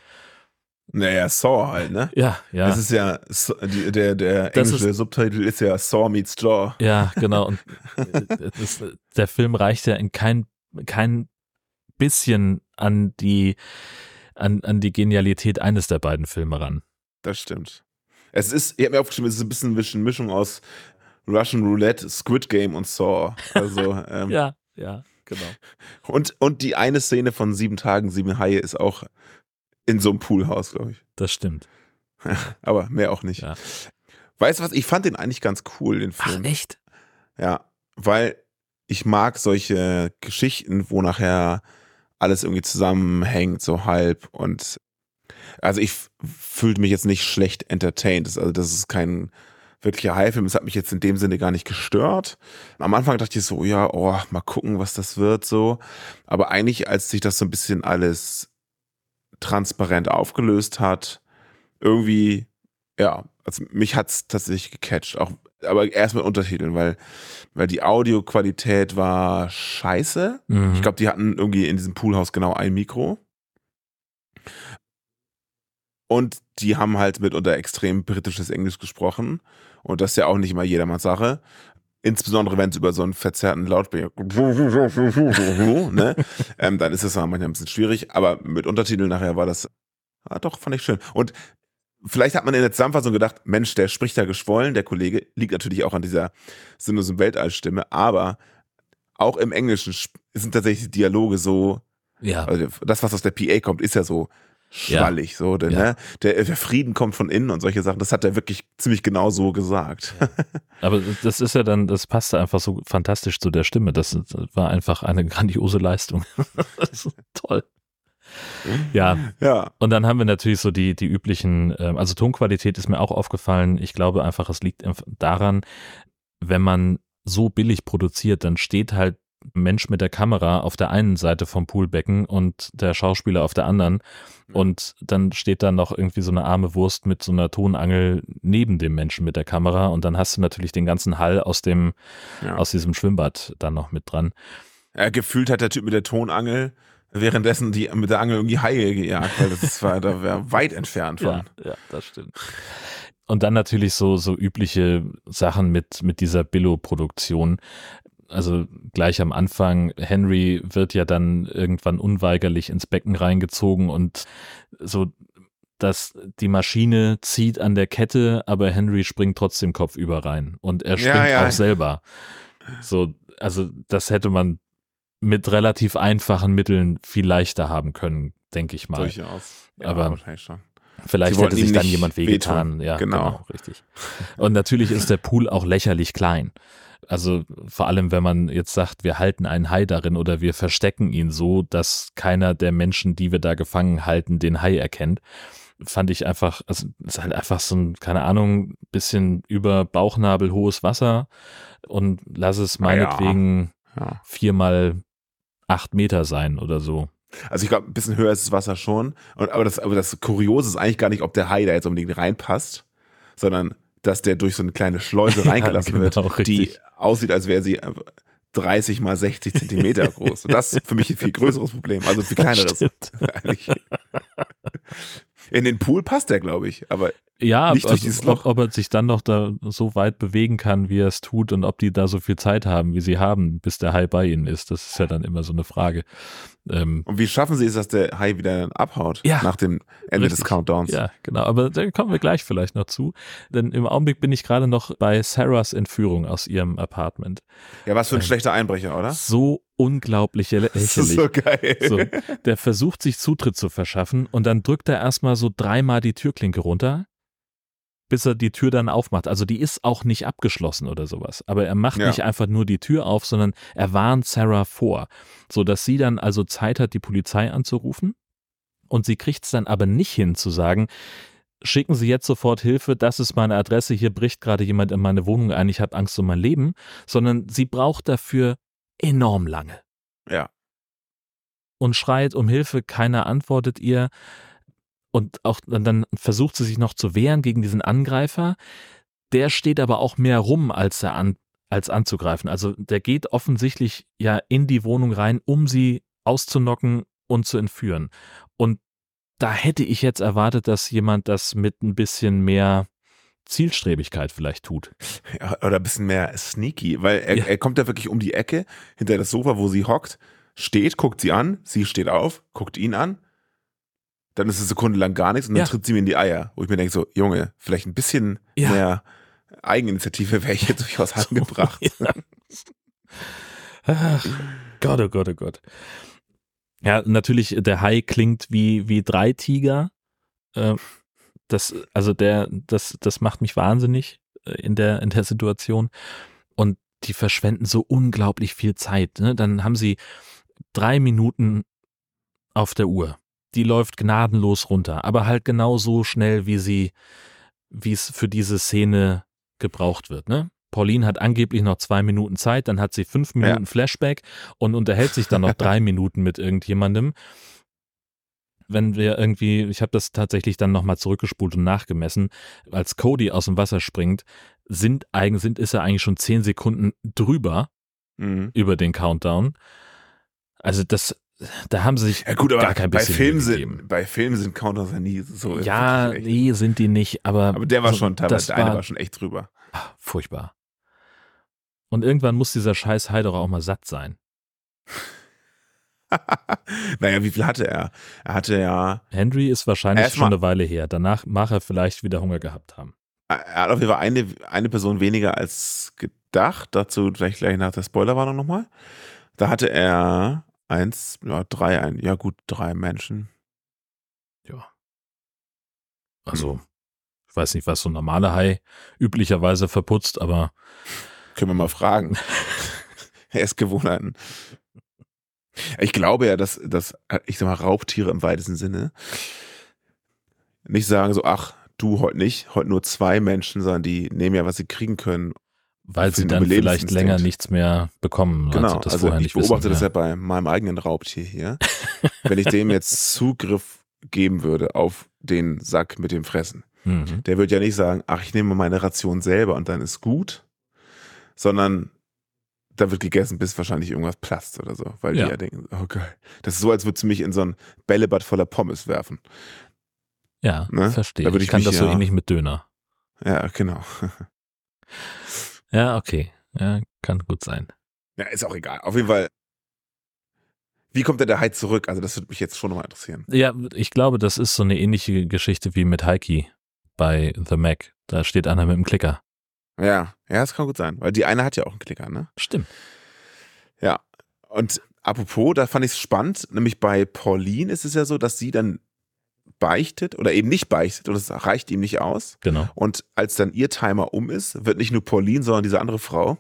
Naja, Saw halt, ne? Ja, ja. Das ist ja, der, der englische ist- Subtitel ist ja Saw meets Jaw. Ja, genau. Und <laughs> äh, das, der Film reicht ja in kein, kein bisschen an die, an, an die Genialität eines der beiden Filme ran. Das stimmt. Es ist, ich habe mir aufgeschrieben, es ist ein bisschen eine Mischung aus Russian Roulette, Squid Game und Saw. Also, <laughs> ähm, Ja, ja, genau. und, und die eine Szene von sieben Tagen, sieben Haie ist auch in so einem Poolhaus, glaube ich. Das stimmt. <laughs> Aber mehr auch nicht. Ja. Weißt du was? Ich fand den eigentlich ganz cool, den Film. echt? Ja, weil ich mag solche Geschichten, wo nachher alles irgendwie zusammenhängt, so halb. Und also ich fühlte mich jetzt nicht schlecht entertained. Also das ist kein wirklicher High-Film. Es hat mich jetzt in dem Sinne gar nicht gestört. Am Anfang dachte ich so, ja, oh, mal gucken, was das wird so. Aber eigentlich, als sich das so ein bisschen alles transparent aufgelöst hat, irgendwie, ja, also mich hat's tatsächlich gecatcht. Auch, aber erst mit Untertiteln, weil, weil die Audioqualität war scheiße. Mhm. Ich glaube, die hatten irgendwie in diesem Poolhaus genau ein Mikro. Und die haben halt mitunter extrem britisches Englisch gesprochen. Und das ist ja auch nicht immer jedermanns Sache. Insbesondere wenn es über so einen verzerrten Lautsprecher, <laughs> ne? ähm, dann ist es manchmal ein bisschen schwierig. Aber mit Untertiteln nachher war das, ah, doch, fand ich schön. Und vielleicht hat man in der Zusammenfassung gedacht, Mensch, der spricht da geschwollen, der Kollege, liegt natürlich auch an dieser Sinus- und Weltallstimme, aber auch im Englischen sind tatsächlich die Dialoge so, ja, also das, was aus der PA kommt, ist ja so schwallig, so, denn, Ja. ne, der, der Frieden kommt von innen und solche Sachen, das hat er wirklich ziemlich genau so gesagt. Aber das ist ja dann, das passte einfach so fantastisch zu der Stimme. Das war einfach eine grandiose Leistung. <laughs> das ist toll. Ja, Ja, und dann haben wir natürlich so die, die üblichen, ähm, also Tonqualität ist mir auch aufgefallen. Ich glaube einfach, es liegt daran, wenn man so billig produziert, dann steht halt Mensch mit der Kamera auf der einen Seite vom Poolbecken und der Schauspieler auf der anderen. Und dann steht da noch irgendwie so eine arme Wurst mit so einer Tonangel neben dem Menschen mit der Kamera. Und dann hast du natürlich den ganzen Hall aus dem, ja. aus diesem Schwimmbad dann noch mit dran. Ja, gefühlt hat der Typ mit der Tonangel währenddessen die mit der Angel irgendwie Haie gejagt, weil das war, da wäre <laughs> weit entfernt von. Ja, ja, das stimmt. Und dann natürlich so, so übliche Sachen mit, mit dieser Billo-Produktion. Also gleich am Anfang, Henry wird ja dann irgendwann unweigerlich ins Becken reingezogen und so, dass die Maschine zieht an der Kette, aber Henry springt trotzdem kopfüber rein und er Ja, springt ja. auch selber. So, also das hätte man mit relativ einfachen Mitteln viel leichter haben können, denke ich mal. Durchaus. Ja, Aber- wahrscheinlich schon. Vielleicht hätte sich dann jemand wehgetan. wehtun. Ja, Genau. genau. richtig. Und natürlich ist der Pool auch lächerlich klein. Also vor allem, wenn man jetzt sagt, wir halten einen Hai darin oder wir verstecken ihn so, dass keiner der Menschen, die wir da gefangen halten, den Hai erkennt, fand ich einfach, also es ist halt einfach so ein, keine Ahnung, bisschen über Bauchnabel hohes Wasser und lass es ja. meinetwegen Ja. vier mal acht Meter sein oder so. Also ich glaube, ein bisschen höher ist das Wasser schon. Und, aber, das, aber das Kuriose ist eigentlich gar nicht, ob der Hai da jetzt unbedingt reinpasst, sondern dass der durch so eine kleine Schleuse <laughs> Ja, reingelassen genau, wird, die richtig. Aussieht, als wäre sie 30 mal 60 Zentimeter groß. Und das ist für mich ein viel größeres Problem, also viel kleineres. <laughs> In den Pool passt der, glaube ich. Aber Ja, Nicht durch also, dieses ob, Loch. ob er sich dann noch da so weit bewegen kann, wie er es tut und ob die da so viel Zeit haben, wie sie haben, bis der Hai bei ihnen ist, das ist ja dann immer so eine Frage. Ähm, und wie schaffen sie es, dass der Hai wieder abhaut Ja, nach dem Ende des richtig. Countdowns? ja, genau, aber da kommen wir gleich vielleicht noch zu, denn im Augenblick bin ich gerade noch bei Sarahs Entführung aus ihrem Apartment. Ja, was für ein schlechter Einbrecher, oder? So unglaublich lä- Das ist lächerlich. so geil. So, der versucht sich Zutritt zu verschaffen und dann drückt er erstmal so dreimal die Türklinke runter, bis er die Tür dann aufmacht. Also die ist auch nicht abgeschlossen oder sowas. Aber er macht Ja. nicht einfach nur die Tür auf, sondern er warnt Sarah vor, so dass sie dann also Zeit hat, die Polizei anzurufen. Und sie kriegt es dann aber nicht hin zu sagen, schicken Sie jetzt sofort Hilfe, das ist meine Adresse, hier bricht gerade jemand in meine Wohnung ein, ich habe Angst um mein Leben, sondern sie braucht dafür enorm lange Ja. und schreit um Hilfe, keiner antwortet ihr. Und auch dann, versucht sie sich noch zu wehren gegen diesen Angreifer. Der steht aber auch mehr rum, als er an, als anzugreifen. Also der geht offensichtlich ja in die Wohnung rein, um sie auszunocken und zu entführen. Und da hätte ich jetzt erwartet, dass jemand das mit ein bisschen mehr Zielstrebigkeit vielleicht tut. Ja, oder ein bisschen mehr sneaky, weil er, Ja. er kommt da wirklich um die Ecke, hinter das Sofa, wo sie hockt, steht, guckt sie an, sie steht auf, guckt ihn an, dann ist es eine Sekunde lang gar nichts und dann Ja. tritt sie mir in die Eier, wo ich mir denke so, Junge, vielleicht ein bisschen mehr Eigeninitiative wäre hier durchaus <laughs> angebracht. Ja. Ach, Gott, oh Gott, oh Gott. Ja, natürlich, der Hai klingt wie, wie drei Tiger. Äh, Das, also der, das, das macht mich wahnsinnig äh, in der, in der Situation. Und die verschwenden so unglaublich viel Zeit. Ne? Dann haben sie drei Minuten auf der Uhr. Die läuft gnadenlos runter, aber halt genau so schnell, wie sie, wie es für diese Szene gebraucht wird. Ne? Pauline hat angeblich noch zwei Minuten Zeit, dann hat sie fünf Minuten Flashback und unterhält sich dann noch <laughs> drei Minuten mit irgendjemandem. Wenn wir irgendwie, ich habe das tatsächlich dann nochmal zurückgespult und nachgemessen, als Cody aus dem Wasser springt, sind, eigen, sind ist er eigentlich schon zehn Sekunden drüber Mhm. über den Countdown. Also das, da haben sie sich Ja gut, aber gar kein bei bisschen Filmen, Mühe sind, bei Filmen sind Countdowns ja nie so. Ja, nee, sind die nicht, aber, Aber der war also, schon teilweise, der eine war schon echt drüber. ah, furchtbar. Und irgendwann muss dieser scheiß doch auch mal satt sein. <laughs> <laughs> naja, wie viel hatte er? Er hatte ja, Henry ist wahrscheinlich schon eine Weile her. Danach mag er vielleicht wieder Hunger gehabt haben. er hat auf jeden Fall eine, eine Person weniger als gedacht. Dazu gleich, gleich nach der Spoilerwarnung nochmal. Da hatte er eins, ja, drei, ein, ja gut, drei Menschen. Ja. Also, ich weiß nicht, was so ein normaler Hai üblicherweise verputzt, aber Können wir mal fragen. <laughs> <laughs> Essgewohnheiten. Ich glaube ja, dass, dass, ich sag mal, Raubtiere im weitesten Sinne nicht sagen so, ach, du heute nicht, heute nur zwei Menschen, sondern die nehmen ja, was sie kriegen können. weil sie dann vielleicht länger nichts mehr bekommen, Genau, das also ich beobachte wissen. das ja bei meinem eigenen Raubtier hier. <laughs> Wenn ich dem jetzt Zugriff geben würde auf den Sack mit dem Fressen, Mhm. der wird ja nicht sagen, ach, ich nehme meine Ration selber und dann ist gut, sondern da wird gegessen, bis wahrscheinlich irgendwas platzt oder so, weil Ja. die ja denken, oh geil. Das ist so, als würdest du mich in so ein Bällebad voller Pommes werfen. Ja, Ne? verstehe. Da ich ich kann mich das so ja- ähnlich mit Döner. Ja, genau. <laughs> Ja, okay. Ja, kann gut sein. Ja, ist auch egal. Auf jeden Fall. Wie kommt denn der Hai zurück? Also, das würde mich jetzt schon nochmal interessieren. Ja, ich glaube, das ist so eine ähnliche Geschichte wie mit Heiki bei The Mac. Da steht einer mit dem Klicker. Ja, ja, das kann gut sein. Weil die eine hat ja auch einen Klicker, ne? Stimmt. Ja. Und apropos, da fand ich es spannend, nämlich bei Pauline ist es ja so, dass sie dann beichtet oder eben nicht beichtet und es reicht ihm nicht aus. Genau. Und als dann ihr Timer um ist, wird nicht nur Pauline, sondern diese andere Frau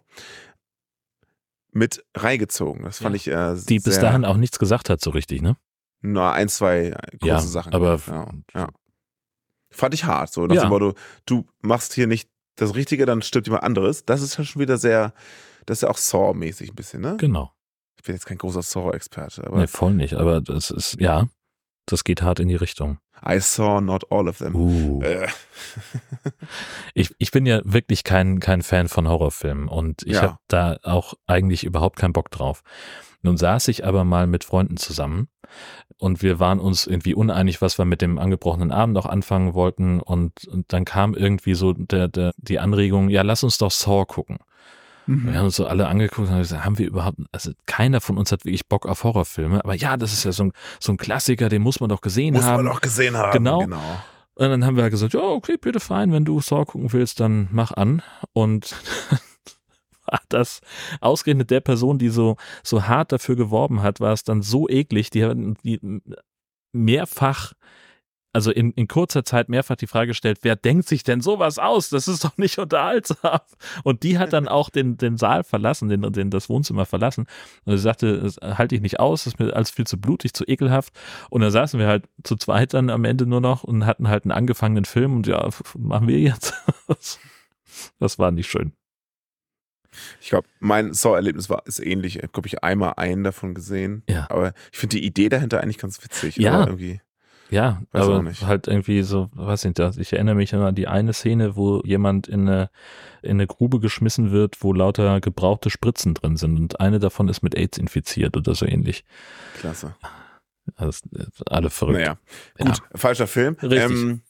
mit reingezogen. Das fand ich äh, Die bis dahin auch nichts gesagt hat, so richtig, ne? nur ein, zwei große Ja, Sachen. aber- ja, ja. Fand ich hart. So nach Ja. dem Motto, du machst hier nicht das Richtige, dann stirbt jemand anderes. Das ist ja schon wieder sehr, das ist ja auch Saw-mäßig ein bisschen, ne? Genau. Ich bin jetzt kein großer Saw-Experte, aber Nee, voll nicht. Aber das ist, ja, das geht hart in die Richtung. I saw not all of them. Uh. Äh, <laughs> Ich, ich bin ja wirklich kein, kein Fan von Horrorfilmen und ich Ja. habe da auch eigentlich überhaupt keinen Bock drauf. Nun saß ich aber mal mit Freunden zusammen und wir waren uns irgendwie uneinig, was wir mit dem angebrochenen Abend noch anfangen wollten und, und dann kam irgendwie so der, der, die Anregung, ja, lass uns doch Saw gucken. Wir haben uns so alle angeguckt und haben gesagt, haben wir überhaupt, also keiner von uns hat wirklich Bock auf Horrorfilme, aber ja, das ist ja so ein, so ein Klassiker, den muss man doch gesehen muss haben. man doch gesehen haben. Genau. genau. Und dann haben wir halt gesagt, ja, okay, bitte fein, wenn du Saw gucken willst, dann mach an. Und war das ausgerechnet der Person, die so, so hart dafür geworben hat, war es dann so eklig, die, die mehrfach, also in, in kurzer Zeit mehrfach die Frage gestellt, wer denkt sich denn sowas aus? Das ist doch nicht unterhaltsam. Und die hat dann auch den, den Saal verlassen, den, den, das Wohnzimmer verlassen. Und sie sagte, das halte ich nicht aus, das ist mir alles viel zu blutig, zu ekelhaft. Und dann saßen wir halt zu zweit dann am Ende nur noch und hatten halt einen angefangenen Film und ja, machen wir jetzt. <laughs> Das war nicht schön. Ich glaube, mein Saw-Erlebnis war ist ähnlich. Ich habe, glaube ich, einmal einen davon gesehen. Ja. Aber ich finde die Idee dahinter eigentlich ganz witzig. Ja. Aber irgendwie. Ja, Weiß aber nicht. halt irgendwie so, weiß nicht, ich erinnere mich an die eine Szene, wo jemand in eine, in eine Grube geschmissen wird, wo lauter gebrauchte Spritzen drin sind und eine davon ist mit AIDS infiziert oder so ähnlich. Klasse. Also, alle verrückt. Naja, gut, falscher Film. Richtig. Ähm,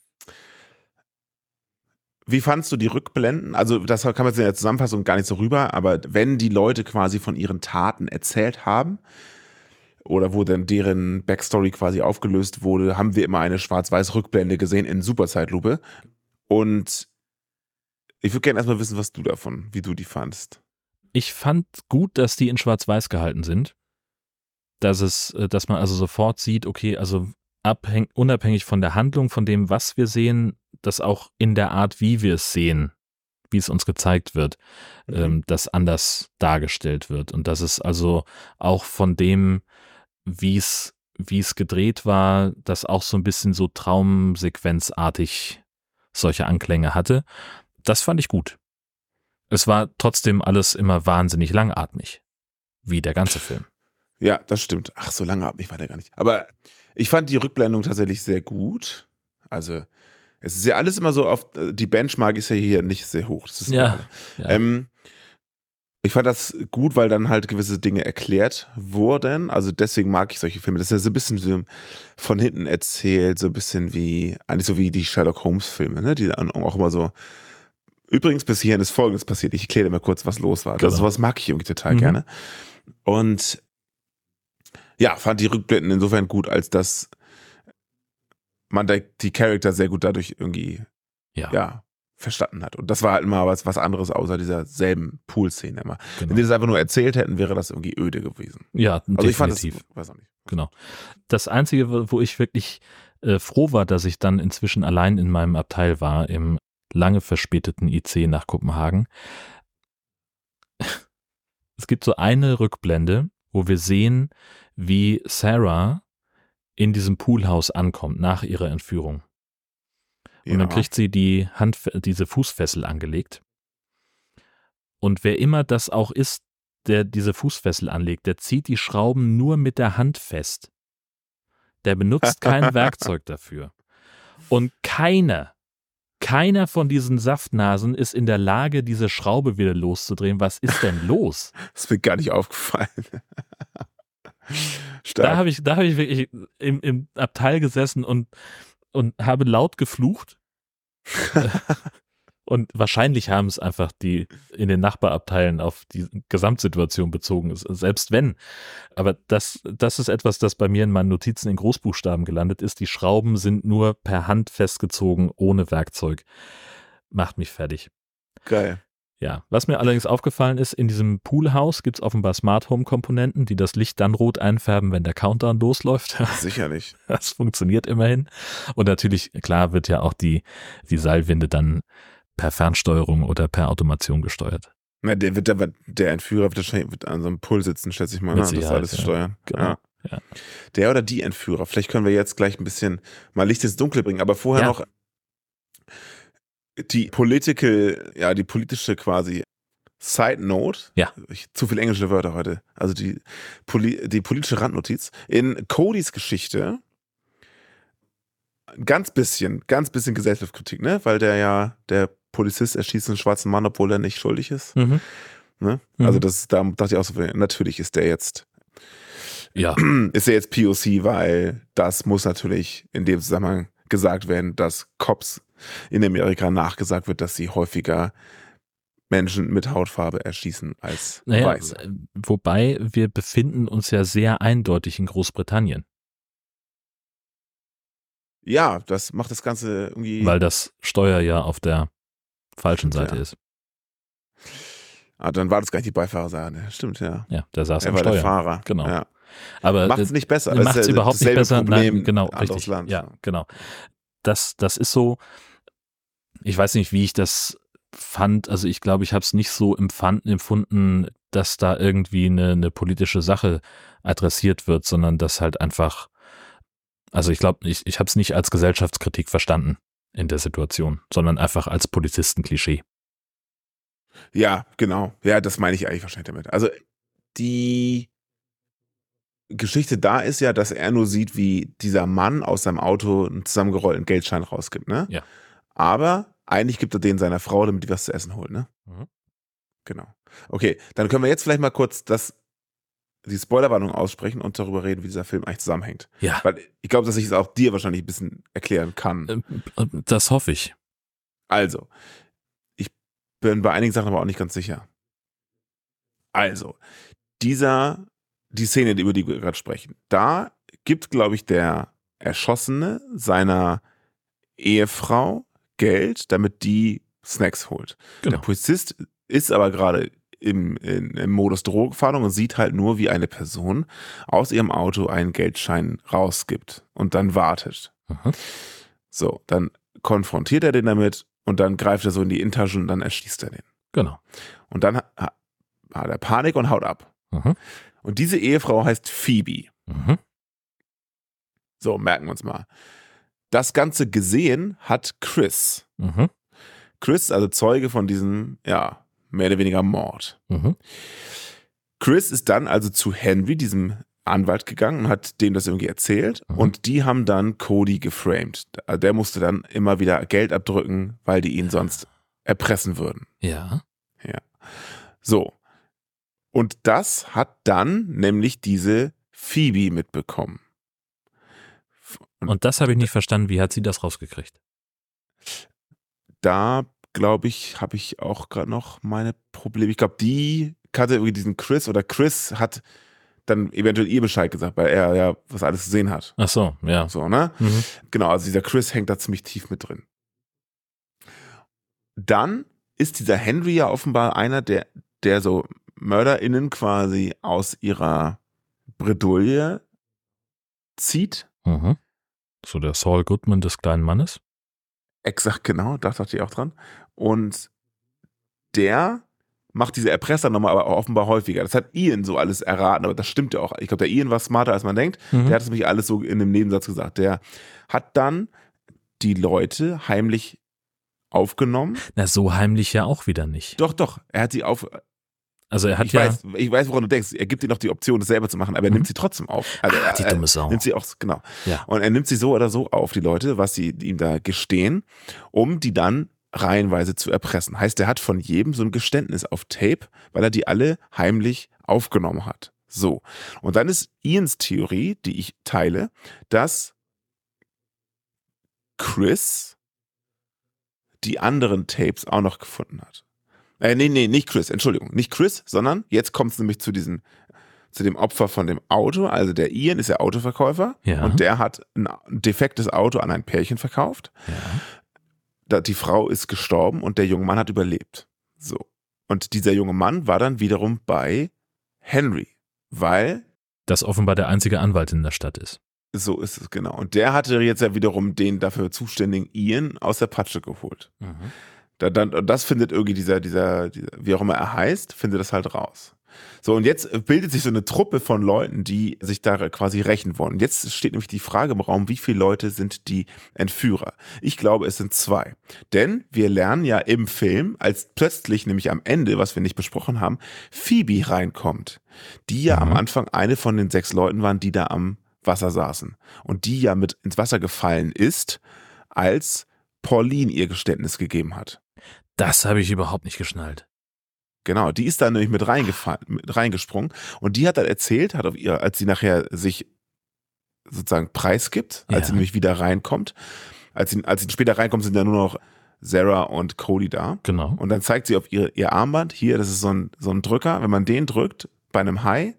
wie fandst du die Rückblenden? Also, das kann man jetzt in der Zusammenfassung gar nicht so rüber, aber wenn die Leute quasi von ihren Taten erzählt haben, oder wo dann deren Backstory quasi aufgelöst wurde, haben wir immer eine schwarz-weiß Rückblende gesehen in Superzeitlupe. Und ich würde gerne erstmal wissen, was du davon, wie du die fandst. Ich fand gut, dass die in Schwarz-Weiß gehalten sind. Dass es, äh, dass man also sofort sieht, okay, also abhäng, unabhängig von der Handlung, von dem, was wir sehen, dass auch in der Art, wie wir es sehen, wie es uns gezeigt wird, Mhm. ähm, das anders dargestellt wird. Und dass es also auch von dem, wie es, wie es gedreht war, das auch so ein bisschen so traumsequenzartig solche Anklänge hatte. Das fand ich gut. Es war trotzdem alles immer wahnsinnig langatmig. Wie der ganze Film. Ja, das stimmt. Ach, so ich war der gar nicht. Aber ich fand die Rückblendung tatsächlich sehr gut. Also, es ist ja alles immer so auf, die Benchmark ist ja hier nicht sehr hoch. Das ist Ja, ja. Ähm, ich fand das gut, weil dann halt gewisse Dinge erklärt wurden. Also deswegen mag ich solche Filme. Das ist ja so ein bisschen so von hinten erzählt, so ein bisschen wie, eigentlich so wie die Sherlock Holmes Filme, ne? Die dann auch immer so. Übrigens, bis hierhin ist Folgendes passiert. Ich erkläre dir mal kurz, was los war. Das Genau. sowas mag ich irgendwie total Mhm. gerne. Und ja, fand die Rückblenden insofern gut, als dass man die Charakter sehr gut dadurch irgendwie ja, ja, verstanden hat. Und das war halt immer was, was anderes außer dieser selben Pool-Szene immer. Wenn genau. die das einfach nur erzählt hätten, wäre das irgendwie öde gewesen. ja Also ich fand das, definitiv. weiß auch nicht. Genau. Das Einzige, wo wo ich wirklich äh, froh war, dass ich dann inzwischen allein in meinem Abteil war, im lange verspäteten IC nach Kopenhagen. <laughs> Es gibt so eine Rückblende, wo wir sehen, wie Sarah in diesem Poolhaus ankommt nach ihrer Entführung. Und dann kriegt sie die Hand, diese Fußfessel angelegt. Und wer immer das auch ist, der diese Fußfessel anlegt, der zieht die Schrauben nur mit der Hand fest. Der benutzt <laughs> kein Werkzeug dafür. Und keiner, keiner von diesen Saftnasen ist in der Lage, diese Schraube wieder loszudrehen. Was ist denn los? <laughs> Das ist mir gar nicht aufgefallen. <laughs> da habe ich, da habe ich wirklich im, im Abteil gesessen und, und habe laut geflucht. <laughs> Und wahrscheinlich haben es einfach die in den Nachbarabteilen auf die Gesamtsituation bezogen, selbst wenn. Aber das, das ist etwas, das bei mir in meinen Notizen in Großbuchstaben gelandet ist. Die Schrauben sind nur per Hand festgezogen, ohne Werkzeug. Macht mich fertig. Geil. Ja, was mir allerdings aufgefallen ist, in diesem Poolhaus gibt es offenbar Smart Home Komponenten, die das Licht dann rot einfärben, wenn der Countdown losläuft. <laughs> Sicherlich. Das funktioniert immerhin. Und natürlich, klar, wird ja auch die, die Seilwinde dann per Fernsteuerung oder per Automation gesteuert. Na, der wird aber, der Entführer wird wahrscheinlich an so einem Pull sitzen, schätze ich mal, ne? das alles ja. steuern. Genau. Ja. Ja. Der oder die Entführer. Vielleicht können wir jetzt gleich ein bisschen mal Licht ins Dunkle bringen, aber vorher noch die political, ja, die politische quasi Side Note. Ja. Ich, zu viele englische Wörter heute. Also die, Poli die politische Randnotiz. In Codys Geschichte ganz bisschen, ganz bisschen Gesellschaftskritik, ne? Weil der ja, der Polizist erschießt einen schwarzen Mann, obwohl er nicht schuldig ist. Mhm. Ne? Mhm. Also das, da dachte ich auch so, natürlich ist der jetzt, ja. <clears throat> ist er jetzt POC, weil das muss natürlich in dem Zusammenhang gesagt werden, dass Cops in Amerika nachgesagt wird, dass sie häufiger Menschen mit Hautfarbe erschießen als naja, Weiße. Wobei wir befinden uns ja sehr eindeutig in Großbritannien. Ja, das macht das Ganze irgendwie. Weil das Steuer ja auf der falschen Seite ja. ist. Ah, dann war das gar nicht die Beifahrerseite. Stimmt, ja. Ja, der saß er am war Steuer. der Fahrer. Genau. Ja. Aber macht es nicht besser. Macht es überhaupt nicht besser. Problem, Nein, genau, richtig. Land. Ja, genau. Das, das ist so. Ich weiß nicht, wie ich das fand. Also ich glaube, ich habe es nicht so empfanden, empfunden, dass da irgendwie eine, eine politische Sache adressiert wird, sondern dass halt einfach also ich glaube, ich, ich habe es nicht als Gesellschaftskritik verstanden in der Situation, sondern einfach als Polizistenklischee. Ja, genau. Ja, das meine ich eigentlich wahrscheinlich damit. Also die Geschichte da ist ja, dass er nur sieht, wie dieser Mann aus seinem Auto einen zusammengerollten Geldschein rausgibt, ne? Ja. Aber eigentlich gibt er den seiner Frau, damit die was zu essen holt, ne? Mhm. Genau. Okay, dann können wir jetzt vielleicht mal kurz das die Spoilerwarnung aussprechen und darüber reden, wie dieser Film eigentlich zusammenhängt. Ja. Weil ich glaube, dass ich es auch dir wahrscheinlich ein bisschen erklären kann. Ähm, äh, das hoffe ich. Also, ich bin bei einigen Sachen aber auch nicht ganz sicher. Also, dieser, die Szene, über die wir gerade sprechen, da gibt, glaube ich, der Erschossene seiner Ehefrau Geld, damit die Snacks holt. Genau. Der Polizist ist aber gerade im, in, im Modus Drogenfahndung und sieht halt nur, wie eine Person aus ihrem Auto einen Geldschein rausgibt und dann wartet. Mhm. So, dann konfrontiert er den damit und dann greift er so in die Innentasche und dann erschießt er den. Genau. Und dann hat er Panik und haut ab. Mhm. Und diese Ehefrau heißt Phoebe. Mhm. So, merken wir uns mal. Das Ganze gesehen hat Chris. Mhm. Chris, also Zeuge von diesem, ja, mehr oder weniger Mord. Mhm. Chris ist dann also zu Henry, diesem Anwalt, gegangen und hat dem das irgendwie erzählt. Mhm. Und die haben dann Cody geframed. Also der musste dann immer wieder Geld abdrücken, weil die ihn sonst erpressen würden. Ja. Ja. So. Und das hat dann nämlich diese Phoebe mitbekommen. Und, und das habe ich nicht verstanden. Wie hat sie das rausgekriegt? Da glaube ich, habe ich auch gerade noch meine Probleme. Ich glaube, die kannte irgendwie diesen Chris oder Chris hat dann eventuell ihr Bescheid gesagt, weil er ja was alles gesehen hat. Ach so, ja. So, ne? Mhm. Genau, also dieser Chris hängt da ziemlich tief mit drin. Dann ist dieser Henry ja offenbar einer, der, der so MörderInnen quasi aus ihrer Bredouille zieht. Mhm. So der Saul Goodman des kleinen Mannes. Exakt, genau, da dachte ich auch dran. Und der macht diese Erpressernummer aber offenbar häufiger. Das hat Ian so alles erraten, aber das stimmt ja auch. Ich glaube, der Ian war smarter, als man denkt. Mhm. Der hat es nämlich alles so in einem Nebensatz gesagt. Der hat dann die Leute heimlich aufgenommen. Na, so heimlich ja auch wieder nicht. Doch, doch, er hat sie auf. Also er hat Ich ja. weiß, ich weiß, woran du denkst. Er gibt dir noch die Option, das selber zu machen, aber er Mhm. nimmt sie trotzdem auf. Also Ah, die er, dumme Sau. nimmt sie auch, genau. Ja. Und er nimmt sie so oder so auf, die Leute, was sie ihm da gestehen, um die dann reihenweise zu erpressen. Heißt, er hat von jedem so ein Geständnis auf Tape, weil er die alle heimlich aufgenommen hat. So. Und dann ist Ians Theorie, die ich teile, dass Chris die anderen Tapes auch noch gefunden hat. Äh, nee, nee, nicht Chris, Entschuldigung, nicht Chris, sondern jetzt kommt es nämlich zu diesem, zu dem Opfer von dem Auto. Also der Ian ist der Autoverkäufer Ja. und der hat ein defektes Auto an ein Pärchen verkauft. ja. Da, die Frau ist gestorben und der junge Mann hat überlebt. So. Und dieser junge Mann war dann wiederum bei Henry, weil Das offenbar der einzige Anwalt in der Stadt ist. so ist es genau. Und der hatte jetzt ja wiederum den dafür zuständigen Ian aus der Patsche geholt. Da, dann, und das findet irgendwie dieser, dieser, dieser, wie auch immer er heißt, findet das halt raus. So, und jetzt bildet sich so eine Truppe von Leuten, die sich da quasi rächen wollen. Jetzt steht nämlich die Frage im Raum, wie viele Leute sind die Entführer? Ich glaube, es sind zwei. Denn wir lernen ja im Film, als plötzlich nämlich am Ende, was wir nicht besprochen haben, Phoebe reinkommt, die ja am Mhm. Anfang eine von den sechs Leuten waren, die da am Wasser saßen. Und die ja mit ins Wasser gefallen ist, als Pauline ihr Geständnis gegeben hat. Das habe ich überhaupt nicht geschnallt. Genau, die ist da nämlich mit, mit reingesprungen und die hat dann erzählt, hat auf ihr, als sie nachher sich sozusagen preisgibt, als Ja. sie nämlich wieder reinkommt, als sie, als sie später reinkommt, sind ja nur noch Sarah und Cody da. Genau. Und dann zeigt sie auf ihr, ihr Armband, hier, das ist so ein, so ein Drücker, wenn man den drückt bei einem Hai,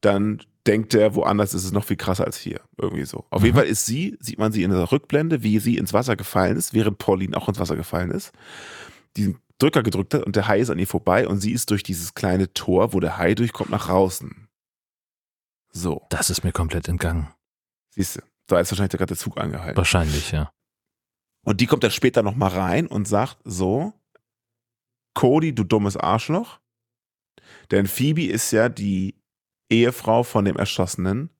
dann denkt der, woanders ist es noch viel krasser als hier. Irgendwie so. Auf jeden Mhm. Fall ist sie, sieht man sie in der Rückblende, wie sie ins Wasser gefallen ist, während Pauline auch ins Wasser gefallen ist. Diesen Drücker gedrückt hat und der Hai ist an ihr vorbei und sie ist durch dieses kleine Tor, wo der Hai durchkommt, nach draußen. So, Das ist mir komplett entgangen. siehst du. Da ist wahrscheinlich gerade der Zug angehalten. Wahrscheinlich, ja. Und die kommt dann später nochmal rein und sagt so, Cody, du dummes Arschloch. Denn Phoebe ist ja die Ehefrau von dem erschossenen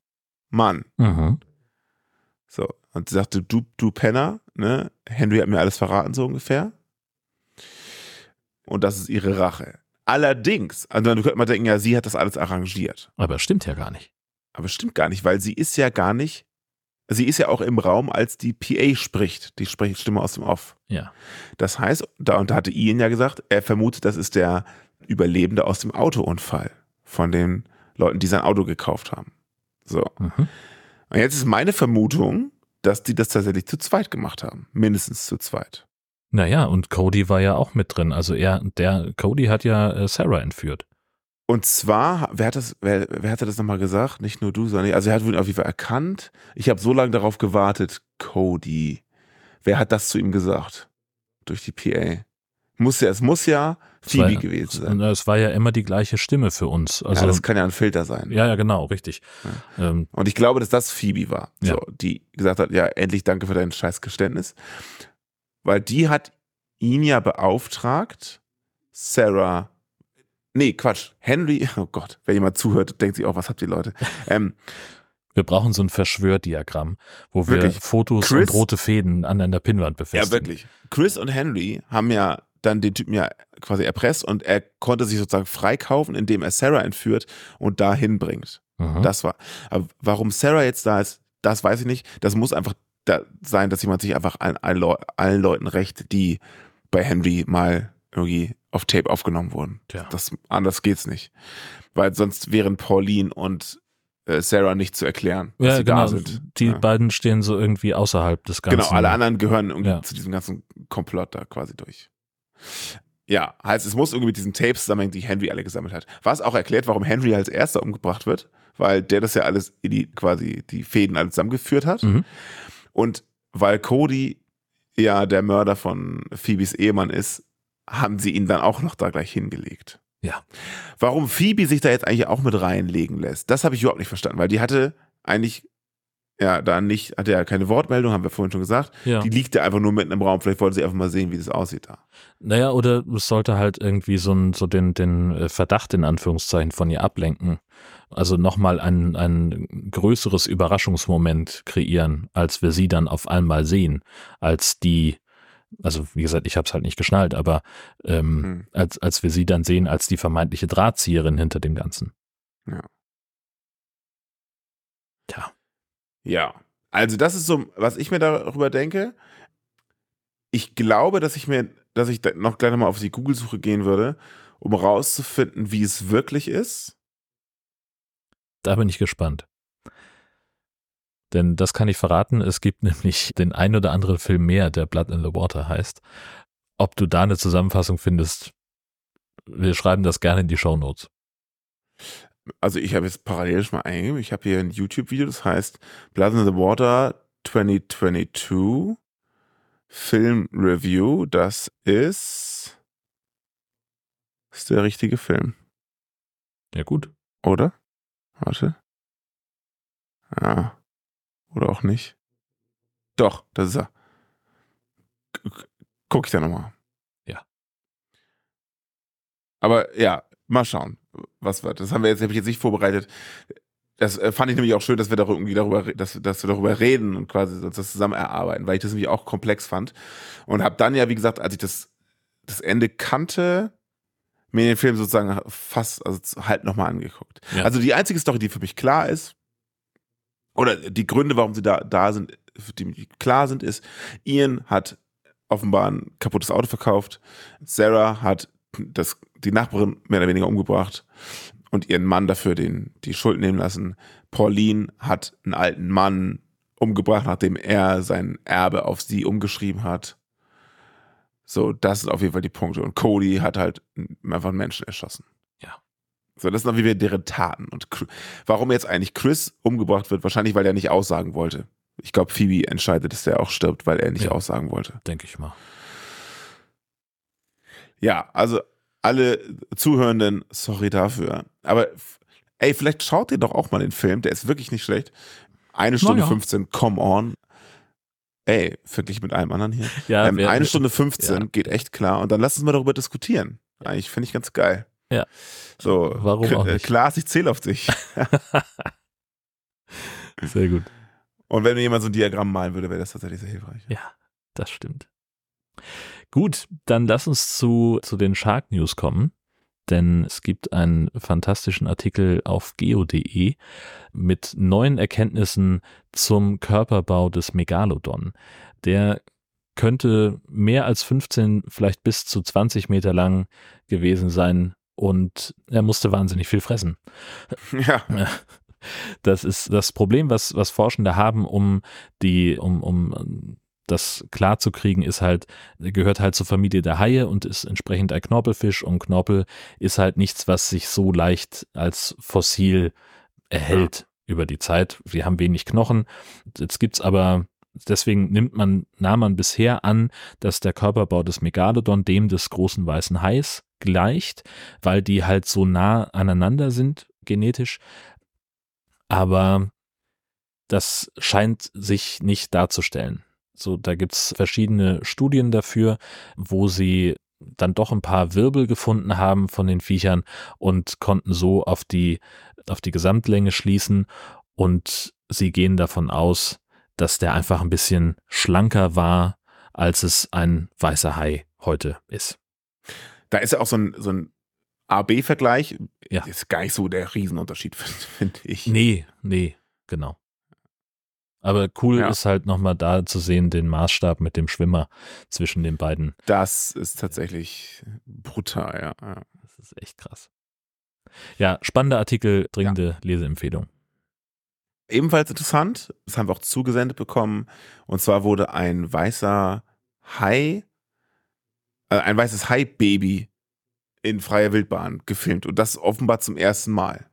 Mann. Mhm. So. Und sie sagte, du, du Penner, ne? Henry hat mir alles verraten, so ungefähr. Und das ist ihre Rache. Allerdings, also du könntest mal denken, ja, sie hat das alles arrangiert. Aber stimmt ja gar nicht. Aber stimmt gar nicht, weil sie ist ja gar nicht, sie ist ja auch im Raum, als die PA spricht, die spricht Stimme aus dem Off. Ja. Das heißt, da, und da hatte Ian ja gesagt, er vermutet, das ist der Überlebende aus dem Autounfall von den Leuten, die sein Auto gekauft haben. So. Mhm. Und jetzt ist meine Vermutung, dass die das tatsächlich zu zweit gemacht haben. Mindestens zu zweit. Naja, und Cody war ja auch mit drin. Also er, der, Cody hat ja äh, Sarah entführt. Und zwar, wer hat das, wer, wer hatte das nochmal gesagt? Nicht nur du, sondern also er hat wohl auf jeden Fall erkannt. Ich habe so lange darauf gewartet, Cody. Wer hat das zu ihm gesagt? Durch die PA. Muss ja, es muss ja war Phoebe ja- gewesen Es, sein. es war ja immer die gleiche Stimme für uns. Also, ja, das kann ja ein Filter sein. ja, ja, genau, richtig. Ähm, Und ich glaube, dass das Phoebe war, Ja. so, die gesagt hat, ja, endlich danke für dein scheiß Geständnis. Weil die hat ihn ja beauftragt, Sarah, nee, Quatsch, Henry, <laughs> oh Gott, wenn jemand zuhört, denkt sich auch, was habt ihr Leute? <laughs> Ähm, wir brauchen so ein Verschwördiagramm, wo wir Wirklich. Fotos Chris- und rote Fäden an einer Pinnwand befestigen. ja, wirklich. Chris und Henry haben ja dann den Typen ja quasi erpresst und er konnte sich sozusagen freikaufen, indem er Sarah entführt und dahin bringt. Mhm. Das war. Aber warum Sarah jetzt da ist, das weiß ich nicht. Das muss einfach da sein, dass jemand sich einfach allen, allen, Leu allen Leuten rächt, die bei Henry mal irgendwie auf Tape aufgenommen wurden. Tja. Das, anders geht's nicht. Weil sonst wären Pauline und äh, Sarah nicht zu erklären, dass ja, sie genau. da sind. Die ja. beiden stehen so irgendwie außerhalb des Ganzen. Genau, alle anderen gehören irgendwie Ja. zu diesem ganzen Komplott da quasi durch. Ja, heißt, es muss irgendwie mit diesen Tapes zusammenhängen, die Henry alle gesammelt hat. Was auch erklärt, warum Henry als erster umgebracht wird, weil der das ja alles in die, quasi die Fäden alle zusammengeführt hat. Mhm. Und weil Cody ja der Mörder von Phoebes Ehemann ist, haben sie ihn dann auch noch da gleich hingelegt. Ja. Warum Phoebe sich da jetzt eigentlich auch mit reinlegen lässt, das habe ich überhaupt nicht verstanden, weil die hatte eigentlich ja da nicht, hat er ja keine Wortmeldung, haben wir vorhin schon gesagt. Ja. Die liegt ja einfach nur mitten im Raum. Vielleicht wollte sie einfach mal sehen, wie das aussieht da. Naja, oder es sollte halt irgendwie so, ein, so den, den äh, Verdacht in Anführungszeichen von ihr ablenken. Also nochmal ein, ein größeres Überraschungsmoment kreieren, als wir sie dann auf einmal sehen, als die, also wie gesagt, ich habe es halt nicht geschnallt, aber ähm, Hm. als, als wir sie dann sehen als die vermeintliche Drahtzieherin hinter dem Ganzen. Ja. Tja. Ja, also das ist so, was ich mir darüber denke. Ich glaube, dass ich mir, dass ich noch gleich nochmal auf die Google-Suche gehen würde, um rauszufinden, wie es wirklich ist. Da bin ich gespannt. Denn das kann ich verraten, es gibt <laughs> nämlich den ein oder anderen Film mehr, der Blood in the Water heißt. Ob du da eine Zusammenfassung findest, wir schreiben das gerne in die Show Notes. Also ich habe jetzt parallel schon mal eingegeben. Ich habe hier ein YouTube-Video, das heißt Blood in the Water 2022 Film Review. Das ist, ist der richtige Film, Ja gut. oder? Warte. Ja. Oder auch nicht. Doch, das ist er. Guck ich da nochmal. Ja. Aber ja, mal schauen, was wird. Das haben wir jetzt, habe ich jetzt nicht vorbereitet. Das äh, fand ich nämlich auch schön, dass wir darüber, irgendwie darüber, dass, dass wir darüber reden und quasi das zusammen erarbeiten, weil ich das nämlich auch komplex fand. Und habe dann ja, wie gesagt, als ich das, das Ende kannte, mir den Film sozusagen fast, also halt nochmal angeguckt. Ja. Also die einzige Story, die für mich klar ist, oder die Gründe, warum sie da, da sind, die mir klar sind, ist, Ian hat offenbar ein kaputtes Auto verkauft, Sarah hat das, die Nachbarin mehr oder weniger umgebracht und ihren Mann dafür den, die Schuld nehmen lassen. Pauline hat einen alten Mann umgebracht, nachdem er sein Erbe auf sie umgeschrieben hat. So, das sind auf jeden Fall die Punkte. Und Cody hat halt einfach einen Menschen erschossen. Ja. So, das sind auf jeden Fall deren Taten. Und warum jetzt eigentlich Chris umgebracht wird, wahrscheinlich, weil er nicht aussagen wollte. Ich glaube, Phoebe entscheidet, dass er auch stirbt, weil er nicht Ja. aussagen wollte. Denke ich mal. Ja, also alle Zuhörenden, sorry dafür. Aber ey, vielleicht schaut ihr doch auch mal den Film, der ist wirklich nicht schlecht. Eine Stunde ja. 15, come on. Ey, verglichen mit allem anderen hier. Ja, ähm, eine Stunde 15 ja. geht echt klar. Und dann lass uns mal darüber diskutieren. Eigentlich finde ich ganz geil. Ja. So, Warum auch äh, nicht? Klaas, ich zähle auf dich. <laughs> Sehr gut. Und wenn mir jemand so ein Diagramm malen würde, wäre das tatsächlich sehr hilfreich. Ja, das stimmt. Gut, dann lass uns zu, zu den Shark News kommen. Denn es gibt einen fantastischen Artikel auf geo.de mit neuen Erkenntnissen zum Körperbau des Megalodon. Der könnte mehr als 15, vielleicht bis zu 20 Meter lang gewesen sein und er musste wahnsinnig viel fressen. <laughs> Ja, Das ist das Problem, was, was Forschende haben, um die, um, um das klarzukriegen, ist halt, gehört halt zur Familie der Haie und ist entsprechend ein Knorpelfisch und Knorpel ist halt nichts, was sich so leicht als Fossil erhält über die Zeit. Wir haben wenig Knochen. Jetzt gibt's aber, deswegen nimmt man, nahm man bisher an, dass der Körperbau des Megalodon dem des großen weißen Hais gleicht, weil die halt so nah aneinander sind genetisch. Aber das scheint sich nicht darzustellen. So, da gibt's verschiedene Studien dafür, wo sie dann doch ein paar Wirbel gefunden haben von den Viechern und konnten so auf die, auf die Gesamtlänge schließen. Und sie gehen davon aus, dass der einfach ein bisschen schlanker war, als es ein weißer Hai heute ist. da ist ja auch so ein, so ein AB-Vergleich. Ja. Ist gar nicht so der Riesenunterschied, <laughs> finde find ich. Nee, nee, genau. Aber cool Ja. ist halt nochmal da zu sehen, den Maßstab mit dem Schwimmer zwischen den beiden. Das ist tatsächlich brutal, ja. ja. Das ist echt krass. Ja, spannender Artikel, dringende Leseempfehlung. Ebenfalls interessant, das haben wir auch zugesendet bekommen, und zwar wurde ein weißer Hai, äh, ein weißes Hai-Baby in freier Wildbahn gefilmt und das offenbar zum ersten Mal.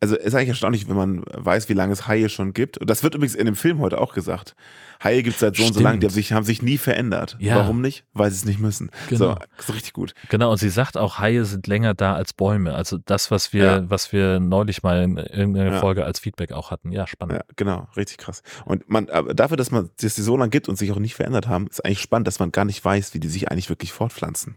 Also ist eigentlich erstaunlich, wenn man weiß, wie lange es Haie schon gibt. Und das wird übrigens in dem Film heute auch gesagt. Haie gibt es seit so und so lang, die haben sich, haben sich nie verändert. Ja. Warum nicht? Weil sie es nicht müssen. Genau. So, ist richtig gut. Genau, und sie sagt auch, Haie sind länger da als Bäume. Also das, was wir, Ja. was wir neulich mal in irgendeiner Ja. Folge als Feedback auch hatten. Ja, spannend. Ja, genau, richtig krass. Und man, aber dafür, dass man dass sie so lange gibt und sich auch nicht verändert haben, ist eigentlich spannend, dass man gar nicht weiß, wie die sich eigentlich wirklich fortpflanzen.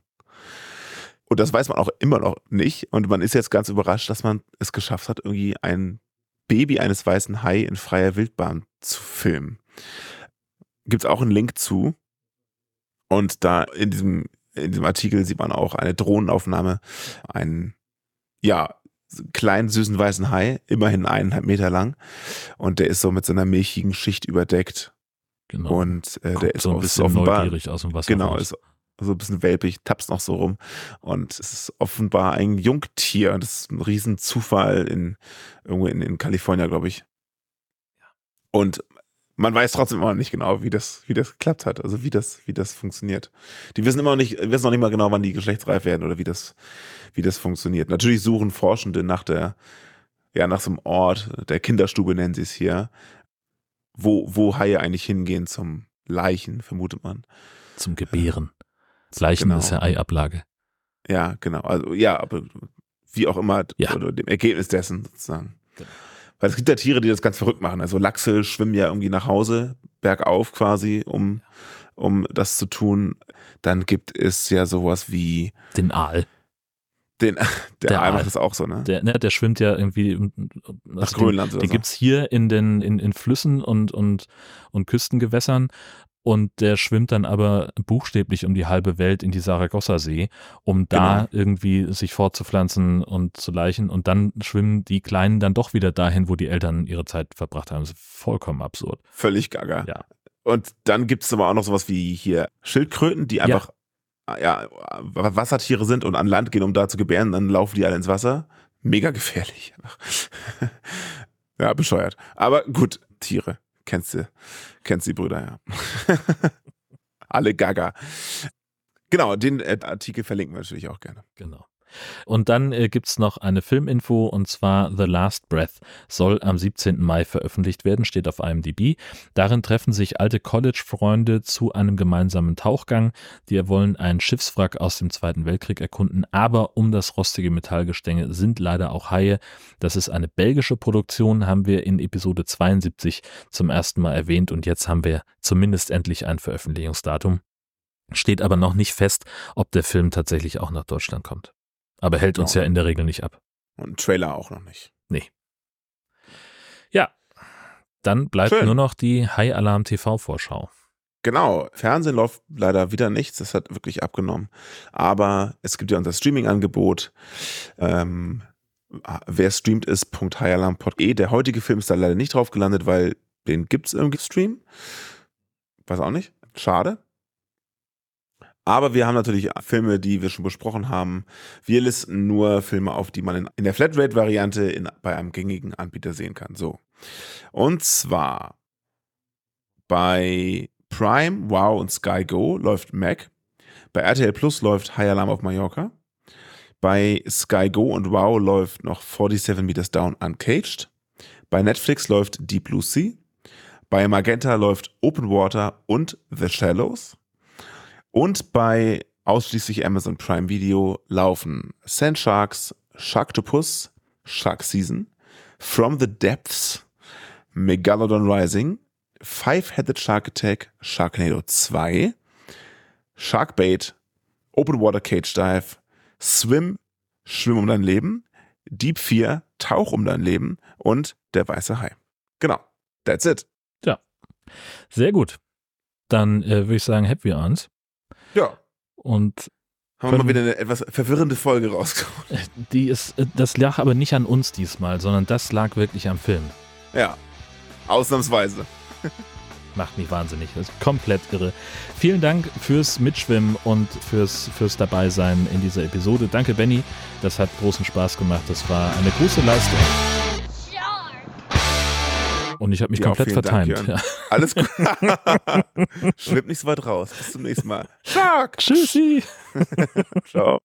Und das weiß man auch immer noch nicht. Und man ist jetzt ganz überrascht, dass man es geschafft hat, irgendwie ein Baby eines weißen Hai in freier Wildbahn zu filmen. Gibt es auch einen Link zu. Und da in diesem, in diesem Artikel sieht man auch eine Drohnenaufnahme, einen, ja, kleinen, süßen weißen Hai, immerhin eineinhalb Meter lang. Und der ist so mit so einer milchigen Schicht überdeckt. Genau. Und äh, der ist so ein bisschen offenbar, neugierig aus dem Wasser Genau, raus. ist so ein bisschen welpig, tapst noch so rum. Und es ist offenbar ein Jungtier. Das ist ein Riesenzufall in, irgendwo in, in Kalifornien, glaube ich. Und man weiß trotzdem immer noch nicht genau, wie das, wie das geklappt hat. Also wie das, wie das funktioniert. Die wissen immer noch nicht, wissen noch nicht mal genau, wann die geschlechtsreif werden oder wie das, wie das funktioniert. Natürlich suchen Forschende nach der, ja, nach so einem Ort, der Kinderstube nennen sie es hier, wo, wo Haie eigentlich hingehen zum Leichen, vermutet man. Zum Gebären. Leichen Genau. ist ja Eiablage. Ja, genau. Also ja, aber wie auch immer, Ja. oder dem Ergebnis dessen sozusagen. Genau. Weil es gibt ja Tiere, die das ganz verrückt machen. Also Lachse schwimmen ja irgendwie nach Hause, bergauf quasi, um, um das zu tun. Dann gibt es ja sowas wie Den Aal. den, <laughs> der, Der Aal macht das auch so, ne? Der, ne, der schwimmt ja irgendwie also Nach den- Grönland oder Den so. gibt's hier in den in, in Flüssen und, und, und Küstengewässern. Und der schwimmt dann aber buchstäblich um die halbe Welt in die Saragossa-See, um da Genau. irgendwie sich fortzupflanzen und zu leichen. Und dann schwimmen die Kleinen dann doch wieder dahin, wo die Eltern ihre Zeit verbracht haben. Das ist vollkommen absurd. Völlig gaga. Ja. Und dann gibt es aber auch noch sowas wie hier Schildkröten, die einfach ja. Wassertiere sind und an Land gehen, um da zu gebären, dann laufen die alle ins Wasser. Mega gefährlich. <laughs> ja, bescheuert. Aber gut, Tiere. Kennst du, kennst die Brüder, ja. <laughs> alle gaga. Genau, den äh, Artikel verlinken wir natürlich auch gerne. Genau. Und dann äh, gibt's noch eine Filminfo und zwar The Last Breath soll am 17. Mai veröffentlicht werden, steht auf IMDb. Darin treffen sich alte College-Freunde zu einem gemeinsamen Tauchgang. Die wollen ein Schiffswrack aus dem Zweiten Weltkrieg erkunden, aber um das rostige Metallgestänge sind leider auch Haie. Das ist eine belgische Produktion, haben wir in Episode 72 zum ersten Mal erwähnt und jetzt haben wir zumindest endlich ein Veröffentlichungsdatum. Steht aber noch nicht fest, ob der Film tatsächlich auch nach Deutschland kommt. Aber hält uns Ja. in der Regel nicht ab. Und einen Trailer auch noch nicht. Ja, dann bleibt Schön. nur noch die High Alarm TV Vorschau. Genau, Fernsehen läuft leider wieder nichts, das hat wirklich abgenommen. Aber es gibt ja unser Streaming-Angebot. Ähm, wer streamt ist, .highalampod.de. Der heutige Film ist da leider nicht drauf gelandet, weil den gibt es irgendwie Stream. Weiß auch nicht. Schade. Aber wir haben natürlich Filme, die wir schon besprochen haben. Wir listen nur Filme auf, die man in, der Flatrate-Variante bei einem gängigen Anbieter sehen kann. So. Und zwar bei Prime, Wow und Sky Go läuft Mac. Bei RTL Plus läuft High Alarm auf Mallorca. Bei Sky Go und Wow läuft noch 47 Meters Down Uncaged. Bei Netflix läuft Deep Blue Sea. Bei Magenta läuft Open Water und The Shallows. Und bei ausschließlich Amazon Prime Video laufen Sand Sharks, Sharktopus, Shark Season, From the Depths, Megalodon Rising, Five-Headed Shark Attack, Sharknado 2, Sharkbait, Open Water Cage Dive, Swim, Schwimm um dein Leben, Deep 4, Tauch um dein Leben und Der weiße Hai. Genau. That's it. Sehr gut. Dann äh, würde ich sagen, happy uns. Ja. Und Haben wir mal wieder eine etwas verwirrende Folge rausgehauen. äh, die ist, äh, das lag aber nicht an uns diesmal, sondern das lag wirklich am Film. Ja. Ausnahmsweise. <laughs> Macht mich wahnsinnig. Das ist komplett irre. Vielen Dank fürs Mitschwimmen und fürs, fürs Dabeisein in dieser Episode. Danke, Benny. Das hat großen Spaß gemacht. Das war eine große Leistung. Und ich habe mich Ja, komplett. Jörn. ja. Alles gut. <laughs> Schwimm nicht so weit raus. Bis zum nächsten Mal. Tschüssi. <laughs> Ciao.